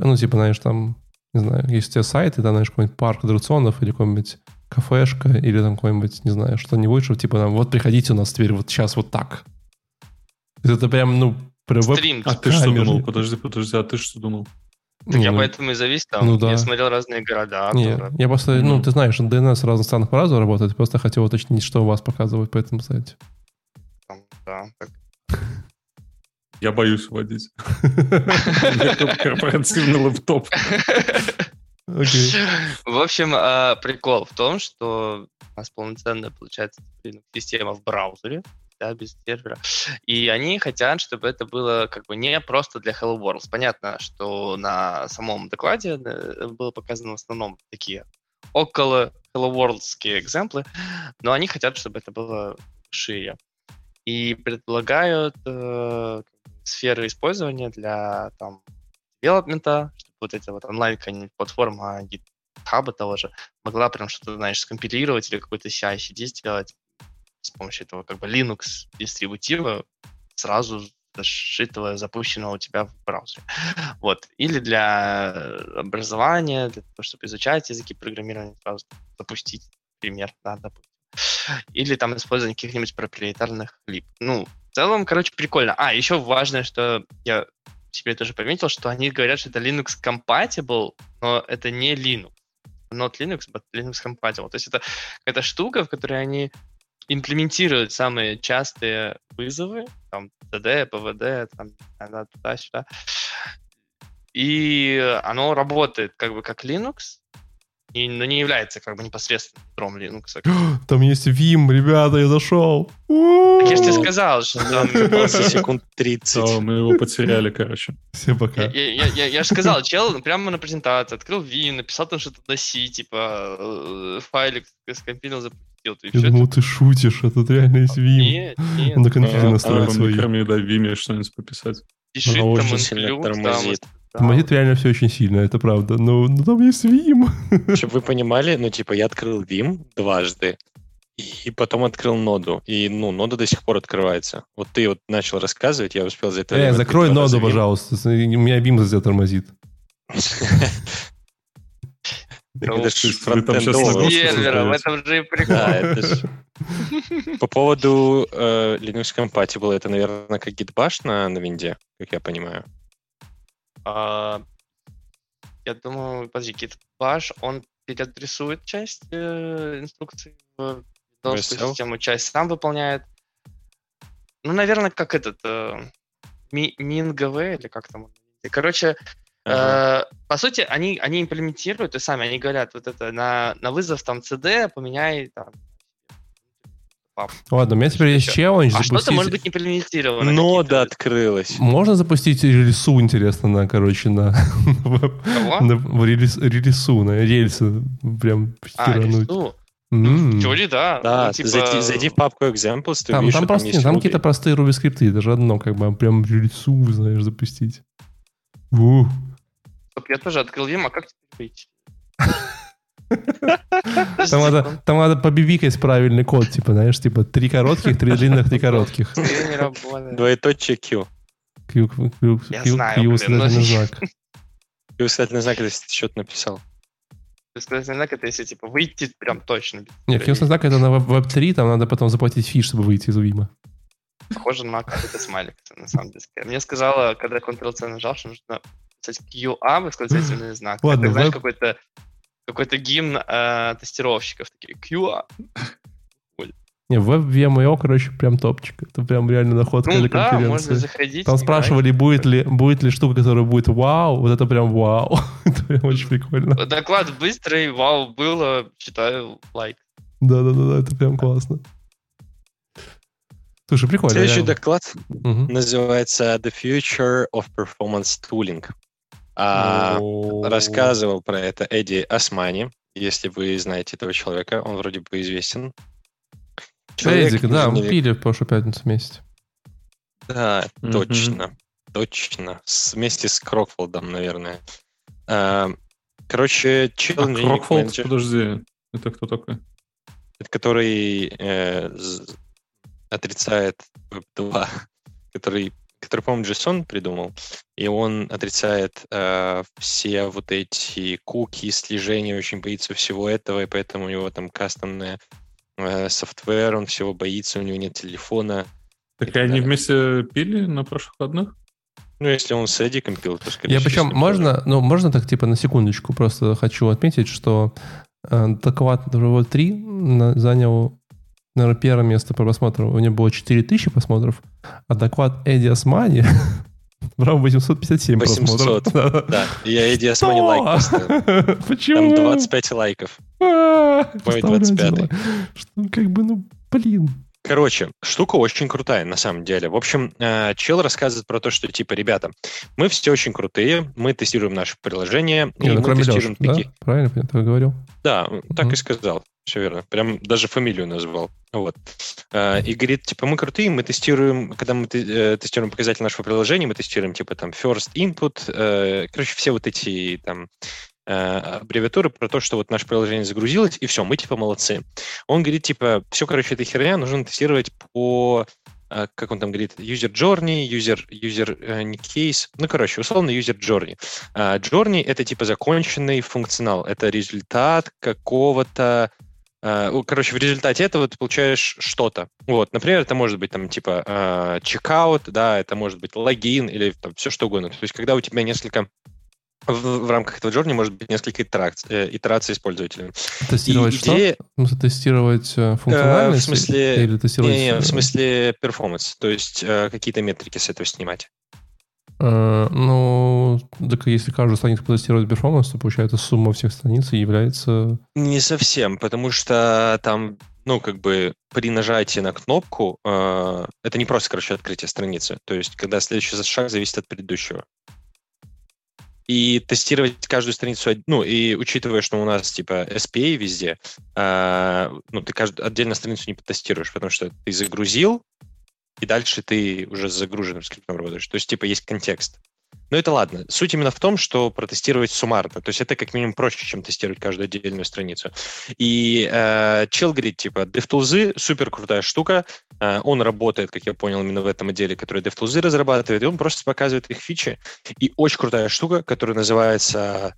ну типа знаешь там, не знаю, есть у тебя сайт, и там знаешь какой-нибудь парк аттракционов или какой-нибудь кафешка или там какой-нибудь, не знаю, что-нибудь, что типа там, вот приходите у нас теперь вот сейчас вот так. Это прям, ну, прям веб- Стрим. А ты что Камеры. думал? Подожди, подожди, а ты что думал? Так я ну, поэтому и завис там. ну да. Я смотрел разные города. Не, там, я просто, ну, Мгм. ты знаешь, DNS в разных странах по-разному работает, просто хотел уточнить, что у вас показывают по этому сайте. там, да, так. Я боюсь водить. У меня корпоративный лэптоп. В общем, а, прикол в том, что у нас полноценная, получается, система в браузере, да, без сервера. И они хотят, чтобы это было как бы не просто для Hello World. Понятно, что на самом докладе э, было показано в основном такие около Hello Worldские экземплы, но они хотят, чтобы это было шире. И предлагают э, сферы использования для там девелопмента, вот эта вот онлайн платформа GitHub того же могла прям что-то, знаешь, скомпилировать или какой-то CI-CD сделать с помощью этого как бы Linux дистрибутива сразу зашитого, запущенного у тебя в браузере. Вот. Или для образования, для того, чтобы изучать языки программирования, сразу запустить пример, да, допустим. Или там использование каких-нибудь проприетарных лип. Ну, в целом, короче, прикольно. А, еще важное, что я себе тоже пометил, что они говорят, что это Linux compatible, но это не Linux. Not Linux, but Linux compatible. То есть это какая-то штука, в которой они имплементируют самые частые вызовы, там, TD, PVD, там, туда-сюда. И оно работает как бы как Linux, и, но не является как бы непосредственно ядром Linux. Там есть Vim, ребята, я зашел. Так я же тебе сказал, что там... секунд 30. мы его потеряли, короче. Все, пока. Я, я, я, я же сказал, чел прямо на презентации открыл Vim, написал там что-то на C, типа э, файлик скомпилил, запустил. Я думал, ты шутишь, а тут реально есть Vim. Нет, нет. Он на конфиге А, настроит а, свои. Кроме да, в Vime что-нибудь пописать. Пиши Оно там include, там, тормозит. реально все очень сильно, это правда. Но, но там есть Vim. Чтобы вы понимали, ну, типа, я открыл Vim дважды, и потом открыл ноду. И, ну, нода до сих пор открывается. Вот ты вот начал рассказывать, я успел за это Э, закрой ноду, пожалуйста. У меня Vim за тебя тормозит. Это же По поводу э, Linux Compatible, это, наверное, как на, на винде, как я понимаю. А, Я думаю, подожди, GitBash, он переадресует часть э, инструкций в VSL? систему, часть сам выполняет. Ну, наверное, как этот э, MinGV или как там. Короче. Э, по сути, они, они имплементируют и сами, они говорят, вот это на, на вызов там CD поменяй там. Ладно, у меня теперь есть челлендж А что-то может запустить... быть имплементировано. Нода какие-то- открылась. Можно запустить релису, интересно, на, короче, на, Кого? на в релис- релису, на рельсы прям А. В теории, да. Да, Ну, типа, зайди, зайди в папку Examples, ты Там, там просто там Ruby. какие-то простые Ruby скрипты, даже одно, как бы, прям рельсу, знаешь, запустить. Ух. Стоп, Я тоже открыл Vim, а как теперь выйти? Там надо, там надо побибикать правильный код, типа, знаешь, типа три коротких, три длинных, три коротких. Ты. Двоеточие Q. Q, Q, Q, Я Q, знаю, Q, блин, восклицательный но- знак. И восклицательный знак, это счет написал. Бесполезный знак это если типа выйти прям точно. Нет. Q знак это на Web 3, там надо потом заплатить фи, чтобы выйти из Vim. Похоже на какой-то смайлик на самом деле. Мне сказала, когда Ctrl-C нажал, что нужно писать QA, восклицательный знак. Ладно, это, знаешь, веб- какой-то какой-то гимн э, тестировщиков. Такие QA. Не, WebVMO, короче, прям топчик. Это прям реально находка Ну для да, можно конференции. заходить. Там спрашивали, будет ли, будет ли штука, которая будет вау. Вот это прям вау. это прям очень прикольно. Доклад быстрый, вау, было, считаю, лайк. Да-да-да, это прям классно. Слушай, прикольно. Следующий реально. доклад Мгм. называется The Future of Performance Tooling. А, рассказывал про это Эдди Османи. Если вы знаете этого человека, он вроде бы известен. Эдик, да, мы пили в прошлую пятницу вместе. Да, Мгм. точно. Точно. С- вместе с Крокфордом, наверное. А, короче, А чел engineering Крокфорд, manager, подожди, это кто такой? который э, отрицает Web2, который, который, по-моему, JSON придумал, и он отрицает э, все вот эти куки, слежения, очень боится всего этого, и поэтому у него там кастомная э, софтвер, он всего боится, у него нет телефона. Так так они далее. вместе пили на прошлых выходных? Ну, если он с Эдди компил, то, скорее Я всего, причем, можно, ну, можно так, типа, на секундочку, просто хочу отметить, что э, доклад Level 3 на- занял, наверное, первое место по просмотру. У него было 4000 просмотров, а доклад Эдди Османи Браво 857 800, просмотров. Да, я Эдди Османи лайк поставил. Почему? Там 25 лайков. А, Мой поставлю 25-й. один лайк. Что, ну, как бы, ну, блин. Короче, штука очень крутая на самом деле. В общем, э, чел рассказывает про то, что типа, ребята, мы все очень крутые, мы тестируем наше приложение, и ну, мы тестируем Леши, да? такие. Правильно я так говорил? Да, так Мгм. и сказал. Все верно. Прям даже фамилию назвал. Вот. Э, И говорит, типа, мы крутые, мы тестируем, когда мы э, тестируем показатель нашего приложения, мы тестируем, типа, там, first input, короче, все вот эти, там, аббревиатуры про то, что вот наше приложение загрузилось, и все, мы, типа, молодцы. Он говорит, типа, все, короче, эта херня нужно тестировать по э, как он там говорит, user journey, user, user э, case, ну, короче, условно user journey. А, Journey — это типа законченный функционал, это результат какого-то Короче, в результате этого ты получаешь что-то. Вот, например, это может быть там типа чекаут, да, это может быть логин или там все что угодно. То есть, когда у тебя несколько в, в рамках этого journey может быть несколько итераций, э, итераций с пользователем. Тестировать И что? идея- В смысле, тестировать э, функциональность? в смысле- Или тестировать... Не, не, э, в смысле перформанс, то есть э, какие-то метрики с этого снимать. э, ну, так если каждую страницу протестировать перформанс, то получается сумма всех страниц и является... Не совсем, потому что там, ну, как бы при нажатии на кнопку, э, это не просто, короче, открытие страницы. То есть, когда следующий шаг зависит от предыдущего. И тестировать каждую страницу, ну, и учитывая, что у нас, типа, SPA везде, э, ну, ты каждую отдельно страницу не потестируешь, потому что ты загрузил, и дальше ты уже с загруженным скриптом работаешь. То есть, типа, есть контекст. Но это ладно. Суть именно в том, что протестировать суммарно. То есть это как минимум проще, чем тестировать каждую отдельную страницу. И э, чел говорит, типа, DevTools супер крутая штука. Э, он работает, как я понял, именно в этом отделе, который DevTools разрабатывает, и он просто показывает их фичи. И очень крутая штука, которая называется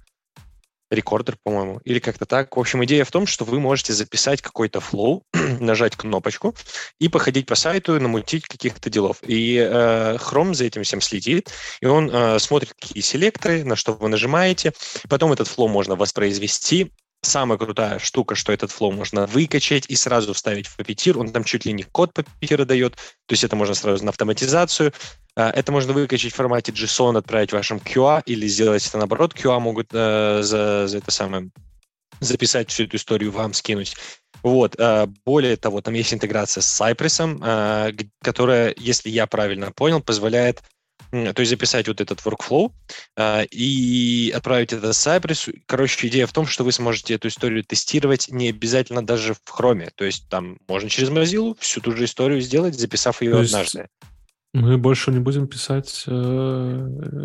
рекордер, по-моему, или как-то так. В общем, идея в том, что вы можете записать какой-то флоу, нажать кнопочку и походить по сайту, намутить каких-то делов. И э, Chrome за этим всем следит, и он э, смотрит, какие селекторы, на что вы нажимаете. Потом этот flow можно воспроизвести. Самая крутая штука, что этот flow можно выкачать и сразу вставить в Puppeteer. Он там чуть ли не код Puppeteer дает, то есть это можно сразу на автоматизацию. Э, Это можно выкачать в формате JSON, отправить вашим QA или сделать это наоборот. QA могут э, за, за это самое записать всю эту историю, вам скинуть. Вот. э, Более того, там есть интеграция с Cypress, э, которая, если я правильно понял, позволяет то есть записать вот этот workflow э, и отправить это с Cypress. Короче, идея в том, что вы сможете эту историю тестировать не обязательно даже в Chrome. То есть там можно через Mozilla всю ту же историю сделать, записав ее То однажды. Мы больше не будем писать э,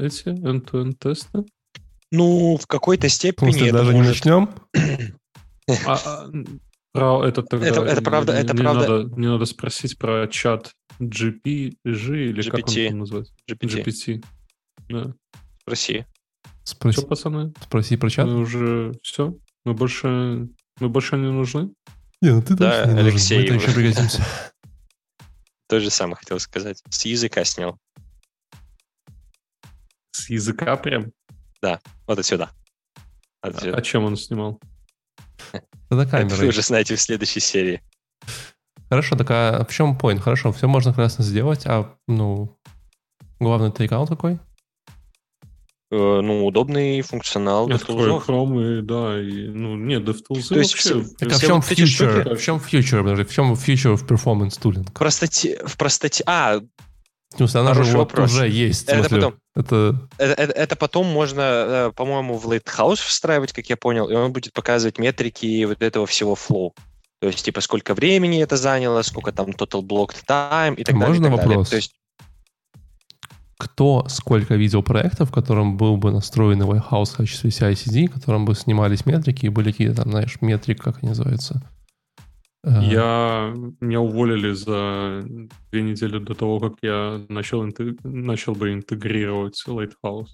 эти end-to-end тесты. Ну, в какой-то степени это даже не может- начнем? А, а, про этот тогда Это- это не- правда- не, это не правда. Надо, не надо спросить про чат GP, G или как он GPT. там называется? GPT. GPT. Да. Спроси. Спроси, Все, пацаны, спроси про чат. мы уже все. Мы больше, мы больше не нужны. Не, ну ты Да, точно не нужен. Алексей, Мы-то еще вы- пригодимся. То же самое хотел сказать. С языка снял. С языка прям. Вот отсюда. А, Отсюда. а чем он снимал? Тогда Это вы камерой. уже знаете в следующей серии. Хорошо, так а в чем point? Хорошо, все можно классно сделать, а, ну, главный тейкаут какой? Э, Ну, удобный функционал Открой DevTools. Chrome и да, и, ну, нет, DevTools То есть вообще... все- Так а в чем вот future? В чем future, подожди, в чем future в performance tooling? В простоте, в простоте... А, В смысле, она же Хороший вот вопрос. уже есть. Это смысле, потом. Это это, это- это потом можно, э, по-моему, в Lighthouse встраивать, как я понял, и он будет показывать метрики вот этого всего flow. То есть, типа, сколько времени это заняло, сколько там total blocked time и так далее. и Можно так далее. вопрос? То есть, кто сколько видел проектов, в котором был бы настроен Lighthouse в качестве CI-CD, в котором бы снимались метрики и были какие-то там, знаешь, метрик, как они называются? Э, Я, меня уволили за две недели до того, как я начал, интег- начал бы интегрировать Lighthouse.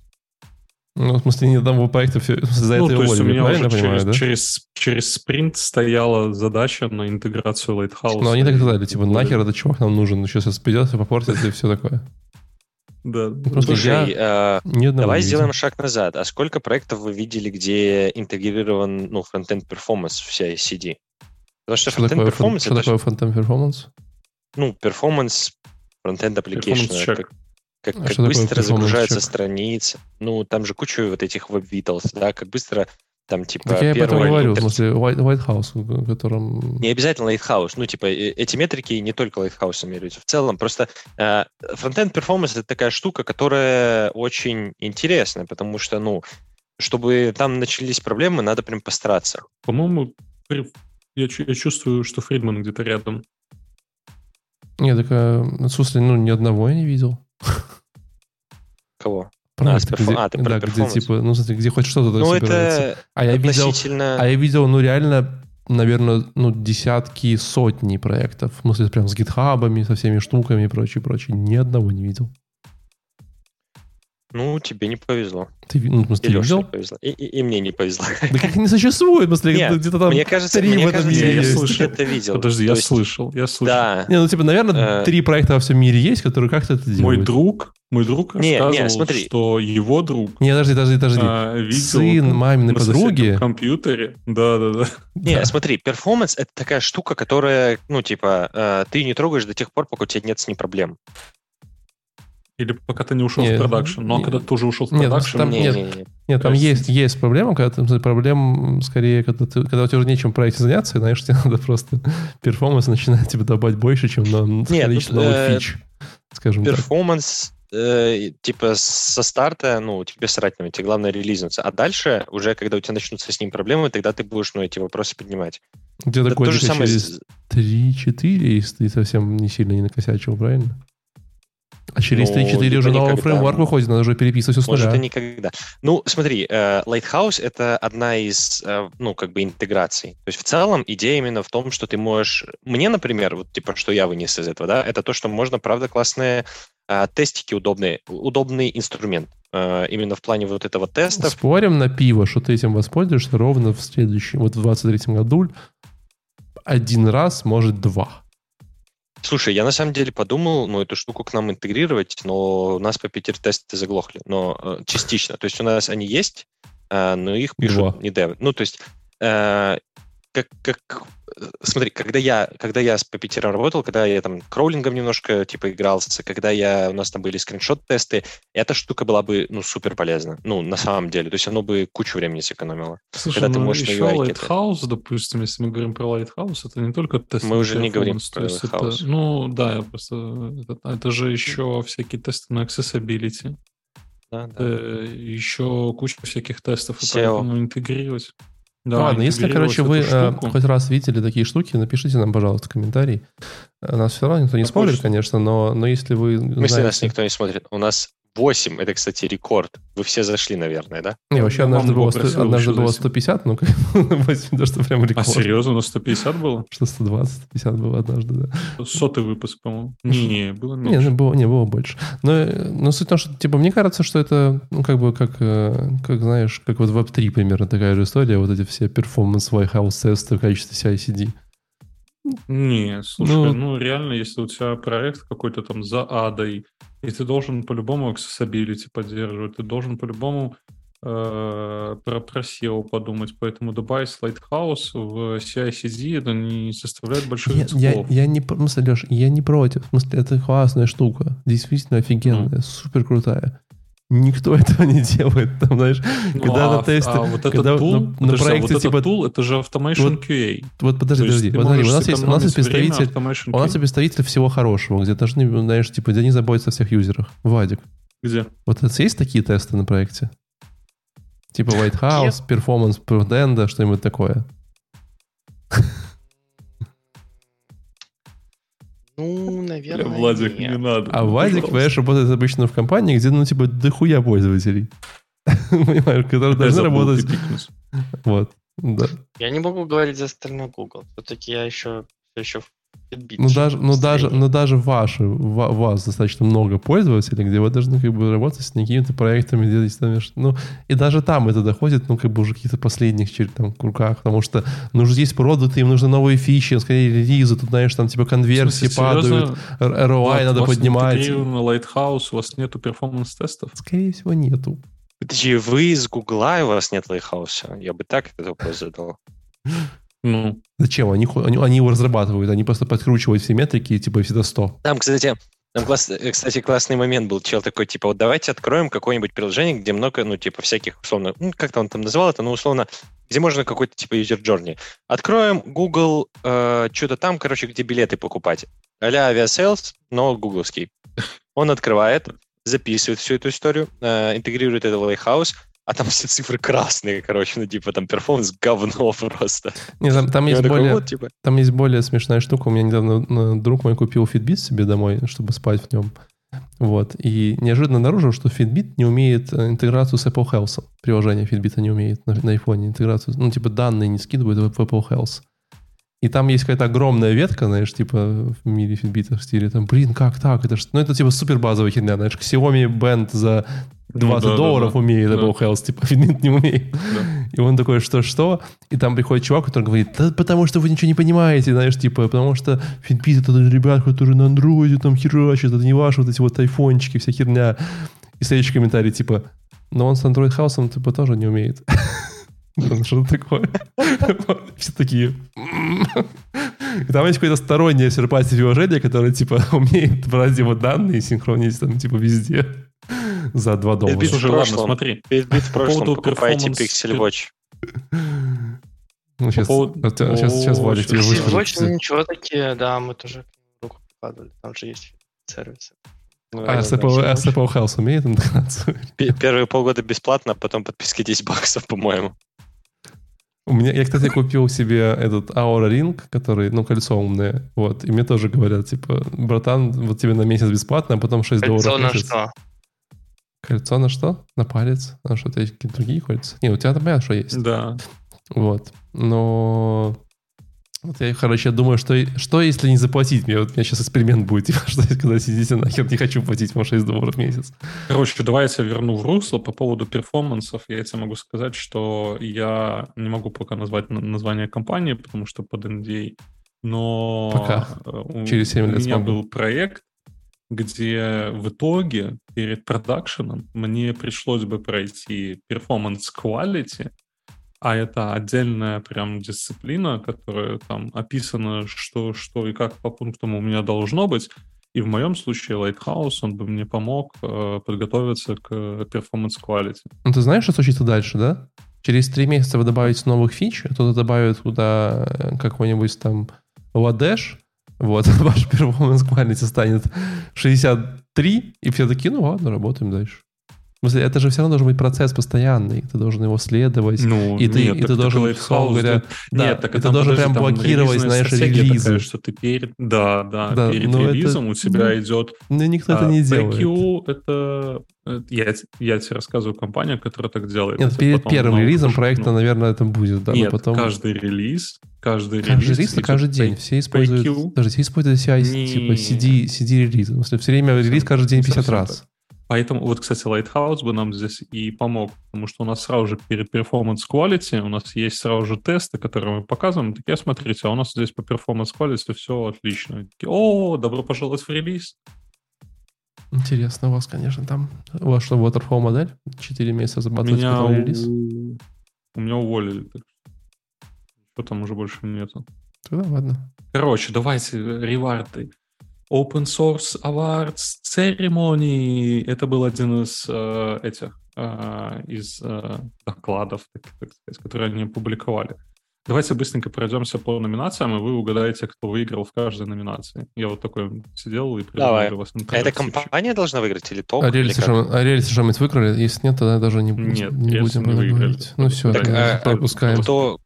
Ну, в смысле, ни одного проекта все, за ну, это то есть у уволили, меня правильно уже я понимаю, через, да? через, через спринт стояла задача на интеграцию Lighthouse. Но они так сказали, типа, нахер этот чувак нам нужен, сейчас придется попортится и все такое. Да. Просто слушай, я э, давай сделаем шаг назад. А сколько проектов вы видели, где интегрирован ну, фронтенд перформанс в CI-CD? Потому что Что frontend performance что такое frontend performance? ну, performance frontend application. Performance check. Как- А как быстро performance загружаются страницы. Ну, там же куча вот этих web-vitals, да, как быстро там, типа, Так я об этом первый говорю, в интер- смысле, Light, Lighthouse, в котором... Не обязательно Lighthouse. Ну, типа, э, эти метрики не только Lighthouse меряются. В целом, просто э, frontend performance это такая штука, которая очень интересная, потому что, ну, чтобы там начались проблемы, надо прям постараться. По-моему, я, я чувствую, что Фридман где-то рядом. Нет, так, э, в смысле, ну, ни одного я не видел. Кого? Проект, с перфо- где, а, ты про да, где, типа, ну, смотри, где хоть что-то Ну, собирается. это А я видел, относительно... а я видел, ну, реально, наверное, ну, десятки, сотни проектов. В смысле, прям с гитхабами, со всеми штуками и прочее, прочее. Ни одного не видел. Ну, тебе не повезло. Ты, ну, в смысле, И ты Леше не повезло. И, и- и мне не повезло. Да как не существует, в смысле, Нет, где-то там мне кажется, три мне в этом кажется, мире я есть. слышал. это видел. Подожди, То я есть, слышал, я слышал. Да. Не, ну, типа, наверное, Э, три проекта во всем мире есть, которые как-то это делают. Мой друг, мой друг Не, не, рассказывал, смотри. что его друг Не, подожди, подожди, подожди. а, видел Сын маминой на подруги. компьютере. Да-да-да. Не, Да. смотри, перформанс это такая штука, которая, ну, типа, э, ты не трогаешь до тех пор, пока у тебя нет с ней проблем. Или пока ты не ушел Не, в продакшн. Но не. когда ты уже ушел в Нет, ну, продакшн, там Не, нет. не, не. Нет, там Кажется. есть, есть проблема, когда ты, проблем скорее, когда, ты, когда у тебя уже нечем проекте заняться, и, знаешь, тебе надо просто performance начинает тебе добавить больше, чем на Нет, количество тут, новых э, фич, скажем так. Performance, э, типа, со старта, ну, тебе срать на тебе главное релизнуться. А дальше, уже когда у тебя начнутся с ним проблемы, тогда ты будешь, ну, эти вопросы поднимать. Где-то же годика самое через с- 3-4, если ты совсем не сильно не накосячил, правильно? А через Ну, 3-4 либо уже новый никогда. фреймворк выходит, надо уже переписывать все с Может, нуля. и никогда. Ну, смотри, э, Lighthouse — это одна из, э, ну, как бы интеграций. То есть в целом идея именно в том, что ты можешь... Мне, например, вот типа, что я вынес из этого, да, это то, что можно, правда, классные э, тестики удобные, удобный инструмент. Именно в плане вот этого теста. Спорим на пиво, что ты этим воспользуешься ровно в следующем, вот в 23 году один раз, может, два. Слушай, я на самом деле подумал, ну, эту штуку к нам интегрировать, но у нас по Питер-тесты заглохли. Но э, частично. То есть у нас они есть, э, но их пишут Два. не девы. Ну, то есть э, как, как, смотри, когда я, когда я с Puppeteer работал, когда я там кроулингом немножко типа игрался, когда я, у нас там были скриншот-тесты, эта штука была бы, ну, супер полезна. Ну, на самом деле. То есть оно бы кучу времени сэкономило. Слушай, когда ты ну можешь на еще. Lighthouse, допустим, если мы говорим про Lighthouse, это не только тесты Мы уже не говорим про есть это- Lighthouse. ну, да, я просто... Это, это же еще всякие тесты на accessibility. Да, да. Э, еще куча всяких тестов, и поэтому интегрировать. Да, Ладно, если, короче, вы э, штуку. хоть раз видели такие штуки, напишите нам, пожалуйста, комментарий. Э, Нас все равно никто не На смотрит, почту. конечно, но, но если вы В смысле, знаете... нас никто не смотрит. У нас 8, это, кстати, рекорд. Вы все зашли, наверное, да? Не, вообще однажды было, попросил сто- однажды еще было зайти. 150, ну, как бы, 8, то, что прям А рекорд. серьезно, на 150 было? Что 120, 150 было однажды, да. Сотый выпуск, по-моему. Не, было Не, меньше. ну, было, не, было больше. Но, э, но суть в том, что, типа, мне кажется, что это, ну, как бы, как, э, как знаешь, как вот Web3 примерно такая же история, вот эти все performance White House тесты в качестве CI-CD. Не, слушай, Ну- ну, реально, если у тебя проект какой-то там за адой, и ты должен по-любому accessibility поддерживать, ты должен по-любому э, про, про SEO подумать, поэтому добавить Lighthouse в CI-CD это не составляет больших Я, я, я не, в смысле, Леш, я не против. В смысле, это классная штука. Действительно офигенная, Ну. супер крутая. Никто этого не делает, там, знаешь, Ну, когда а, на тесте- а вот этот когда тул, на- на подожди, а проекте, вот типа, тул, это же Automation вот QA. Вот подожди, То подожди. Подожди, у нас есть, у нас есть представитель, у нас есть представитель всего хорошего, где должны, знаешь, типа, где не заботятся о всех юзерах. Вадик. Где? Вот это есть такие тесты на проекте? Типа White House, перформанс фронтенда, что-нибудь такое. Ну, наверное, Бля, Владик, нет. не надо. А Вадик, пожалуйста. понимаешь, работает обычно в компании, где, ну, типа, дохуя пользователей. Понимаешь, которые должны работать. Вот, да. Я не могу говорить за остальной Google. Все-таки я еще, еще в Fitbit Ну даже, ну даже, настроении. ну даже ваши, ва- вас достаточно много пользователей, где вы должны как бы работать с какими-то проектами, делать там, ну и даже там это доходит, ну как бы уже каких-то последних чер- там кругах, потому что ну уже есть продукты, им нужны новые фичи, скорее релизы, тут знаешь там типа конверсии смысле, падают, серьезно? ROI Влад, надо у вас поднимать. интегрировано Lighthouse, у вас нету перформанс-тестов? Скорее всего нету. Подожди, вы из Гугла, и у вас нет Lighthouse а? Я бы так этот вопрос задал. Ну, Зачем? Они, они, они его разрабатывают, они просто подкручивают все метрики, типа всегда 100. Там, кстати, Там, класс, э, кстати, классный момент был. Чел такой, типа, вот давайте откроем какое-нибудь приложение, где много, ну, типа, всяких, условно, ну, как-то он там называл это, ну, условно, где можно какой-то, типа, user journey. Откроем Google, э, что-то там, короче, где билеты покупать. А-ля Aviasales, но гугловский. Он открывает, записывает всю эту историю, э, интегрирует это в Lighthouse, а там все цифры красные, короче, ну, типа, там перформанс говно просто. Не, там, там, есть более, вот, типа. там есть более смешная штука. У меня недавно ну, друг мой купил Fitbit себе домой, чтобы спать в нем. Вот. И неожиданно обнаружил, что Fitbit не умеет э, интеграцию с Apple Health. Приложение Fitbit не умеет на, на iPhone интеграцию. Ну, типа, данные не скидывают в Apple Health. И там есть какая-то огромная ветка, знаешь, типа в мире Fitbit в стиле, там, блин, как так? Это ж... Ну, это типа супер базовая херня, знаешь, Xiaomi Band за 20 Ну да, да, долларов да. умеет Да. Apple Health, типа Fitbit не умеет. И он такой, что-что? И там приходит чувак, который говорит, да потому что вы ничего не понимаете, знаешь, типа, потому что Fitbit это ребят, которые на андроиде там херачат, это не ваши вот эти вот айфончики, вся херня. И следующий комментарий, типа, но он с Android House типа тоже не умеет. Что такое? Все такие... «М». И там есть какое-то стороннее серпатие приложение, которое, типа, умеет брать его данные и синхронить там, типа, везде за 2 доллара. Fitbit Слушай, ладно, смотри. Fitbit в прошлом покупайте Pixel Watch. Ну, сейчас, сейчас, сейчас Валя тебе сейчас- выскажет. Очень ничего такие, да, мы тоже руку прикладывали. Там же есть сервисы. Ну, А с Apple, а с Apple House умеет интеграцию? Пе- Первые полгода бесплатно, а потом подписка 10 баксов, по-моему. У меня, я, кстати, купил себе этот Aura Ring, который, ну, кольцо умное, вот, и мне тоже говорят, типа, братан, вот тебе на месяц бесплатно, а потом 6 Кольцо долларов в на месяц. что? Кольцо на что? На палец? А что-то есть какие-то другие кольца? Не, у тебя там понятно, что есть. Да. Вот. Но... Вот я, короче, думаю, что, что если не заплатить мне? Вот у меня сейчас эксперимент будет, типа, что когда сидите нахер, не хочу платить вам 6 долларов в месяц. Короче, давай я тебя верну в русло по поводу перформансов. Я тебе могу сказать, что я не могу пока назвать название компании, потому что под NDA. Но Пока. э, у, Через семь у лет меня смогу. был проект, где в итоге перед продакшеном мне пришлось бы пройти performance quality, а это отдельная прям дисциплина, которая там описана, что, что и как по пунктам у меня должно быть. И в моем случае Lighthouse, он бы мне помог э, подготовиться к performance quality. Ну, ты знаешь, что случится дальше, да? Через три месяца вы добавите новых фич, кто-то добавит туда э, какой-нибудь там ладеш, вот, ваш performance quality станет 63, и все такие, ну ладно, работаем дальше. В смысле, это же все равно должен быть процесс постоянный, ты должен его следовать. Ну, И ты- и ты должен, условно говоря, да, нет, так и ты должен прям блокировать, знаешь, релизы. такая, что ты перед, да, да, Да, перед это- релизом у тебя ну, идет Ну, никто это А, не делает. PQ это... Я, я тебе рассказываю компания, которая так делает. Нет, Это перед первым релизом проекта, наверное, это будет, да, Нет, потом... каждый релиз, каждый, Каждый релиз... релиз это идет каждый день. Все используют... Даже все используют CI, Не. типа CD, CD-релизы. В смысле, все время релиз каждый день 50 Совсем раз. Поэтому вот, кстати, Lighthouse бы нам здесь и помог, потому что у нас сразу же перед performance quality у нас есть сразу же тесты, которые мы показываем. Такие, смотрите, а у нас здесь по performance quality все отлично. Такие, О, добро пожаловать в релиз. Интересно у вас, конечно, там. У вас что, waterfall модель? 4 месяца зарабатываете, Меня потом релиз? у... у меня уволили. Так что там уже больше нету. Тогда ладно. Короче, давайте реварды. Open Source Awards Ceremony. Это был один из э, этих, э, из э, докладов, так, так сказать, которые они опубликовали. Давайте быстренько пройдемся по номинациям, и вы угадаете, кто выиграл в каждой номинации. Я вот такой сидел и придумал Давай. вас А это компания должна выиграть или топ? А реалити а что-нибудь выиграли? Если нет, тогда даже не, Нет, не будем не выиграли. говорить. Ну все, Так, тогда а- пропускаем. Кто,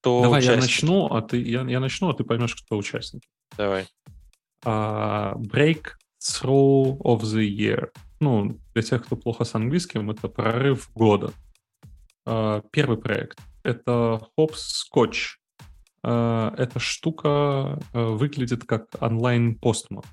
кто Давай я участник? начну, а ты я, я начну, а ты поймешь, кто участник. Давай. А, Breakthrough of the Year. Ну, для тех, кто плохо с английским, это прорыв года. А, Первый проект — это Hops Scotch. А, Эта штука э, выглядит как онлайн-постман.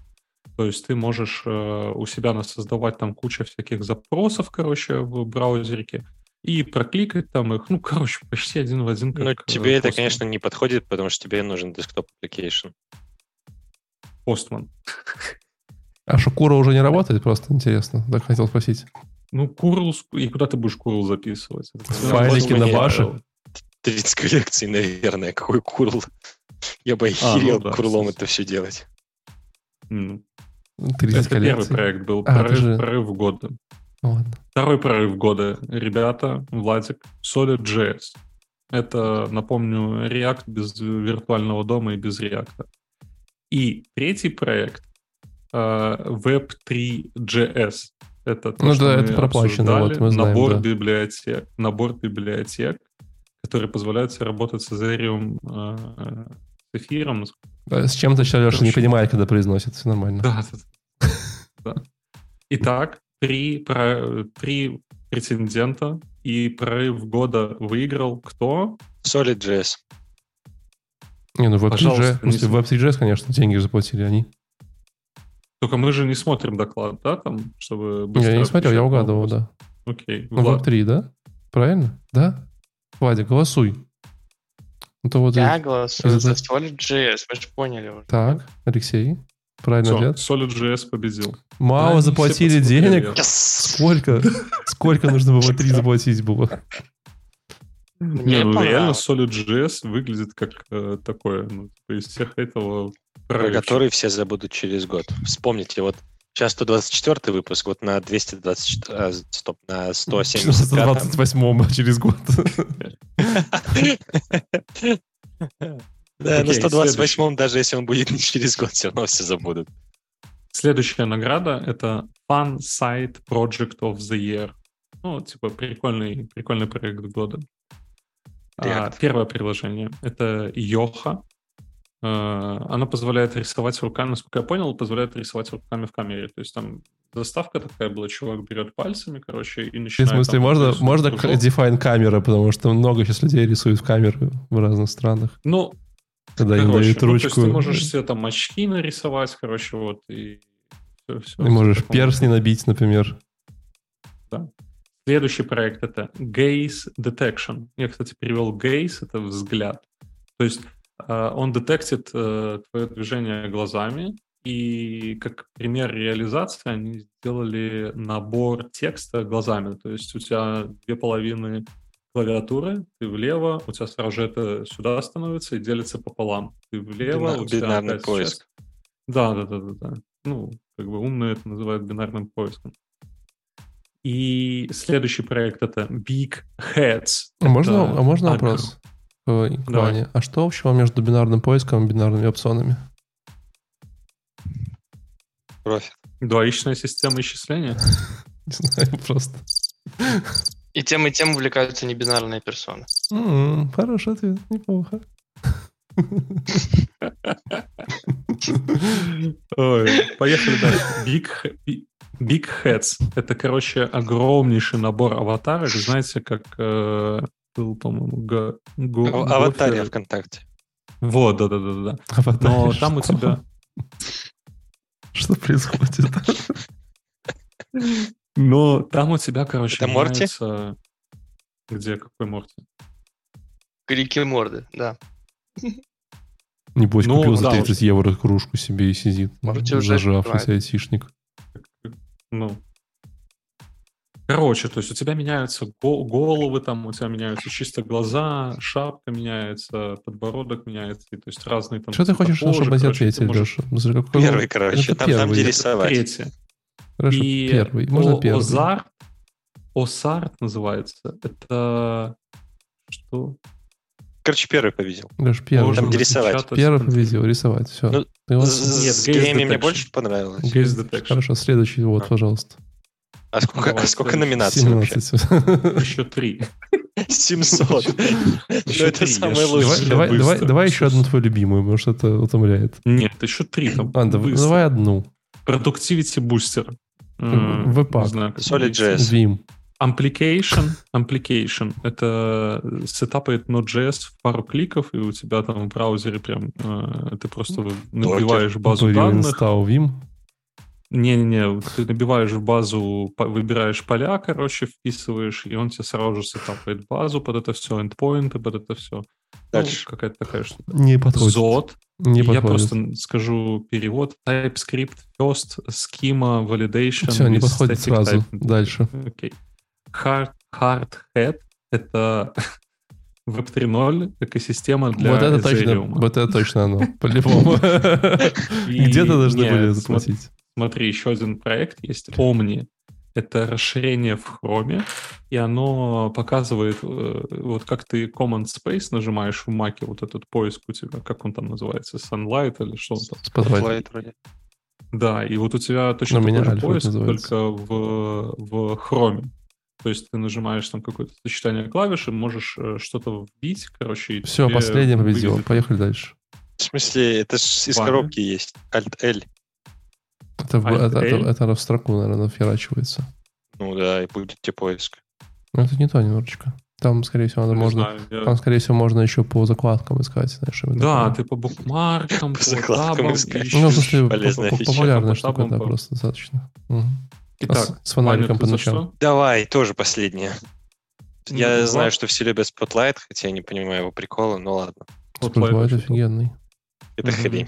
То есть ты можешь э, у себя создавать там куча всяких запросов, короче, в браузерике, и прокликать там их, ну, короче, почти один в один. Как, Ну, э, тебе это, Postman. конечно, не подходит, потому что тебе нужен desktop application. Postman. А Шакура уже не работает? Просто интересно. Так хотел спросить. Ну, курл, и куда ты будешь курл записывать? Это Файлики на баше? правило. 30 коллекций, наверное. Какой курл. Я бы А, ну охерел да, курлом это все делать. М. 30 Это первый коллекций. проект был, А, это прорыв, же- прорыв года. Ну Ладно. Второй прорыв года, ребята, Владик, Solid.js. Это, напомню, React без виртуального дома и без React. И третий проект э, Web3.js. Это то, Ну что да, мы это проплачено, вот обсуждали. мы знаем, набор да. библиотек, набор библиотек, который позволяет тебе работать с Ethereum, э, с эфиром, С чем-то сейчас Леша не понимает, когда произносит. Все нормально. да, да, да. Итак, три, про- три претендента, и прорыв года выиграл кто? Solid.js. Не, ну Пожалуйста, Web3G, в смысле, не Web3G, конечно, деньги заплатили они. Только мы же не смотрим доклад, да, там, чтобы... Я быстро не смотрел, я угадывал, вопрос? да. Окей, Ну, Влад. Web3, да? Правильно? Да? Вадя, голосуй. Ну, то вот... Я и- голосую за Solid.js, вы же поняли уже. Так, Алексей. Правильный Всё, ответ. Solid.js победил. Мало они заплатили денег. Сколько? Сколько нужно было 3 заплатить было? Мне Не, ну реально. Solid.js выглядит как э, такое, ну, типа из всех этого Про который все забудут через год. Вспомните, вот сейчас 124 выпуск, вот на 224, а, стоп, на 175 128 через год. Да, на Окей, 128 даже если он будет не через год, все равно все забудут. Следующая награда — это Fun Site Project of the Year. Ну, типа, прикольный, прикольный проект года. А, React. первое приложение — это Йоха. Э, Оно позволяет рисовать руками, насколько я понял, позволяет рисовать руками в камере. То есть там заставка такая была, чувак берет пальцами, короче, и В начинает... смысле, там можно, рисовать можно кружок. define камера, потому что много сейчас людей рисуют в камеры в разных странах. Ну, Когда им короче, дают ну, то есть ручку. ты можешь себе там очки нарисовать, короче, вот, и все, все. Ты можешь перстни набить, например. Следующий проект это Gaze Detection. Я, кстати, перевел Gaze, это взгляд. То есть э, он детектит э, твое движение глазами, и как пример реализации они сделали набор текста глазами. То есть у тебя две половины клавиатуры, ты влево, у тебя сразу же это сюда становится и делится пополам. Ты влево, Бина- у тебя бинарный поиск. сейчас- Да, да, да, да, да. Ну, как бы умные это называют бинарным поиском. И следующий проект это Big Heads. А можно, Это а можно вопрос к. Ване? А что общего между бинарным поиском и бинарными опционами? Профит. Двоичная система исчисления. Не знаю, просто. И тем, и тем увлекаются небинарные персоны. Хороший ответ, неплохо. Ой, поехали дальше. Big, Big Heads. Это, короче, огромнейший набор аватарок. Знаете, как э, был, по-моему, Го- Го- Аватария Гофер. ВКонтакте. Вот, да-да-да. Аватар, Но там у что? тебя... Что происходит? Но там у тебя, короче, Это Морти? Где? Какой Морти? Крики морды, да. Небось, Ну, купил за да, 30 евро кружку себе и сидит. Зажавшийся айтишник. Ну. Короче, то есть у тебя меняются го- головы, там у тебя меняются чисто глаза, шапка меняется, подбородок меняется, и, то есть разные там. Что ты хочешь, кожи, чтобы короче, ты ответили, можешь- Леша? Какой- Первый, короче. это Там, там первый. где Это рисовать. Третье. Хорошо, И первый. Можно О- первый. Озарт, Осарт называется. Это что? Короче, первый победил. Леш, первый. Можно Там где рисовать. Первый победил, рисовать. Все. Ну, Ты С вот- Нет, с Грэмми мне больше понравилось. Gaze Detection. Хорошо, следующий, вот, Да. пожалуйста. А сколько, Давай, а сколько номинаций вообще? 17. Еще три. 700. Ну, Еще это самое лучшее. давай, давай, быстро. давай еще одну твою любимую, потому что это утомляет. Нет, еще три там. А, давай, давай одну. Productivity Booster. Как Solid.js. Vim. Application, application — это сетапает Node.js в пару кликов, и у тебя там в браузере прям э, ты просто набиваешь базу Tutorial данных. Не-не-не, ты набиваешь в базу, выбираешь поля, короче, вписываешь, и он тебе сразу же сетапает базу под это все, эндпоинты под это все. Дальше. какая-то такая штука. Не подходит. Zod. Не Я подходит. просто скажу перевод. TypeScript, first, schema, validation. Все, не подходит сразу. type. Дальше. Окей. Hard, hard Hat — это Web 3.0 экосистема для вот это точно, вот это точно оно, по-любому. Где-то должны были заплатить. Смотри, еще один проект есть, Omni. Это расширение в Chrome, и оно показывает, э, вот как ты Command Space нажимаешь в Mac, вот этот поиск у тебя, как он там называется, Sunlight или что он там? Spotlight. вроде. Да, и вот у тебя точно такой же поиск, только в, в Chrome. То есть ты нажимаешь там какое-то сочетание клавиш и можешь э, что-то вбить, короче. и Все, тебе последний победил. выведет. Поехали дальше. В смысле, это из Ладно. коробки есть. Alt-L. Это, в- Alt это, это, это в строку, наверное, наферачивается. Ну да, и будет тебе поиск. Но это не то немножечко. Там, скорее всего, надо Не можно... знаю, я- Там, скорее всего, можно еще по закладкам искать, знаешь, Да, ты по букмаркам, По по закладкам табам искать. Ну, фича. популярная По штука, да, просто достаточно. Итак, с- с фонариком что? Давай, тоже последнее. Ну, Я два. знаю, что все любят Spotlight, хотя я не понимаю его прикола, но ладно. Вот Spotlight Light очень офигенный. Это Мгм. хрень.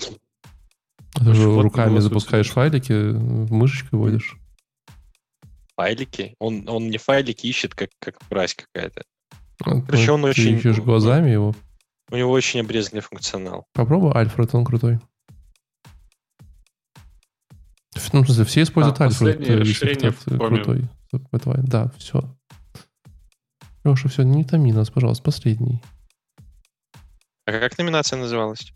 Ты же руками запускаешь файлики, мышечкой водишь. Файлики. Он, он не файлики ищет, как, как мразь какая-то. А, Короче, ну, он ты очень- ищешь глазами его. У него очень обрезанный функционал. Попробуй Альфред, он крутой. Ну, в смысле, все используют А, Альфред, последнее если Chrome. крутой. Да, все. Леша, все, не томи нас, пожалуйста, последний. А как номинация называлась?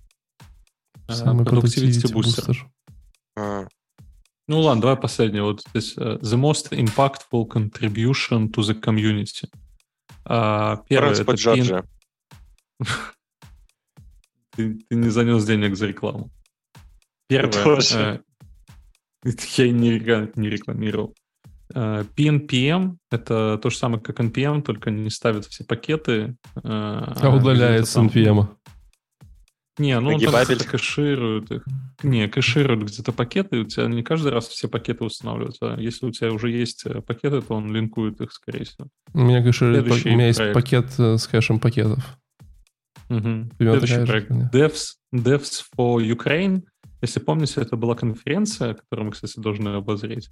А, Самый Productivity Booster. Booster. А, Ну ладно, давай последнее. Вот здесь э, The most impactful contribution to the community. А, Первое, это Транспорт Джорджа. ты, ты не занес денег за рекламу. Первое. Тоже. Я и не, не рекламировал. Э, PNPM — это то же самое, как NPM, только не ставит все пакеты. э, А удаляет с NPM. Не, ну он там где-то кэширует их. Не, кэширует где-то пакеты, у тебя не каждый раз все пакеты устанавливаются. А если у тебя уже есть э, пакеты, то он линкует их, скорее всего. У меня, конечно, Следующий у меня есть пакет э, с кэшем пакетов. Примерно Следующий проект. Devs, Devs for Ukraine. Если помните, это была конференция, которую мы, кстати, должны обозреть.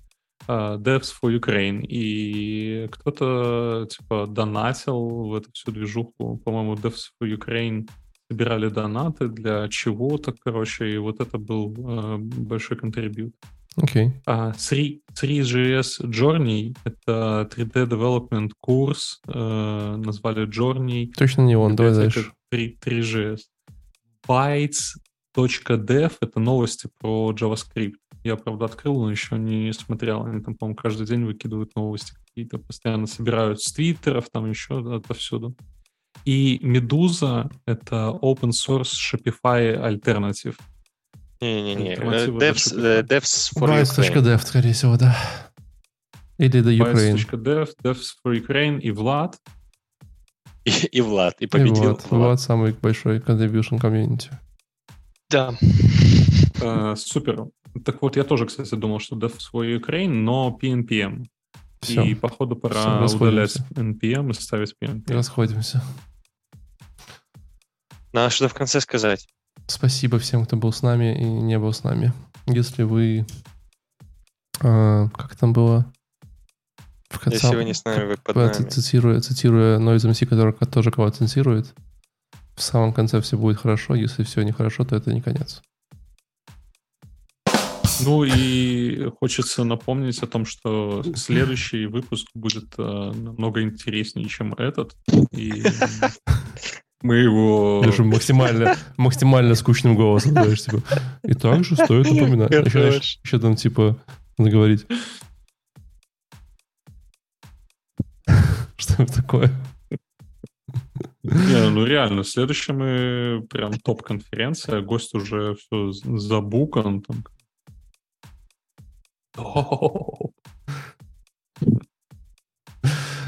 А, Devs for Ukraine. И кто-то, типа, донатил в эту всю движуху. По-моему, Devs for Ukraine собирали донаты для чего-то, короче, и вот это был э, большой контрибьют. Окей. А 3, 3GS Journey — это 3D development курс, э, назвали Journey. Точно не он, давай дальше. 3, 3GS. Bytes.dev — это новости про JavaScript. Я, правда, открыл, но еще не смотрел. Они там, по-моему, каждый день выкидывают новости какие-то, постоянно собирают с твиттеров, там еще отовсюду. И Медуза — это open source Shopify альтернатив. Не-не-не. Э, Devs, э, Devs for Ukraine. Bytes.dev, скорее всего, да. Или до Ukraine. Bytes.dev, Devs for Ukraine и Влад. И, и Влад. И И победил вот, вот самый большой contribution комьюнити. Да. Э, супер. Так вот, я тоже, кстати, думал, что Devs for Ukraine, но PNPM. Все, И, походу, пора удалять расходимся. NPM и ставить PNPM. расходимся. Надо что-то в конце сказать. Спасибо всем, кто был с нами и не был с нами. Если вы... а, как там было? В конце- Если вы не с нами, вы под нами. Цитируя, цитируя Noise MC, который ко- тоже кого-то цензирует, в самом конце все будет хорошо, если все нехорошо, то это не конец. Ну и хочется напомнить о том, что следующий выпуск будет э, намного интереснее, чем этот. И мы его... Даже максимально, максимально скучным голосом говоришь, типа. И также стоит напоминать. Еще, еще там, типа, надо говорить. Что это такое? Не, ну реально, следующий мы прям топ-конференция, гость уже все забукан. Там.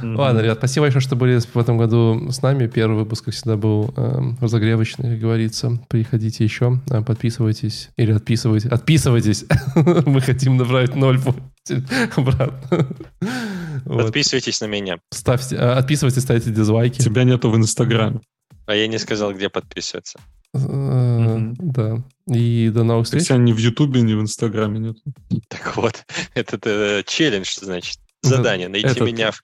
Ладно, ребят, спасибо большое, что были в этом году с нами. Первый выпуск, как всегда, был эм, разогревочный, как говорится. Приходите еще, э, подписывайтесь. Или отписывайтесь. Отписывайтесь! Мы хотим набрать ноль обратно. Вот. Подписывайтесь на меня. Ставьте, э, отписывайтесь, ставьте дизлайки. Тебя нету в Инстаграме. А я не сказал, где подписываться. Э. Да. И до новых встреч. тебя ни в Ютубе, ни в Инстаграме нет. Так вот, этот э, челлендж, значит. Это- Задание. Найти меня в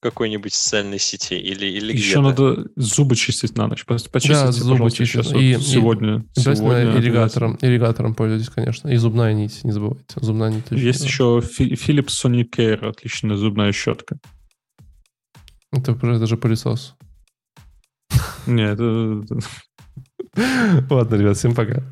какой-нибудь социальной сети или, или Еще надо зубы чистить на ночь. Почистите, Да, зубы чистить. сейчас вот И- и сегодня. Обязательно сегодня ирригатором. Ирригатором пользуйтесь, конечно. И зубная нить, не забывайте. Зубная нить. Есть еще Philips Sonicare, отличная зубная щетка. Это, это же пылесос. Нет, это- Ладно, ребят, всем пока.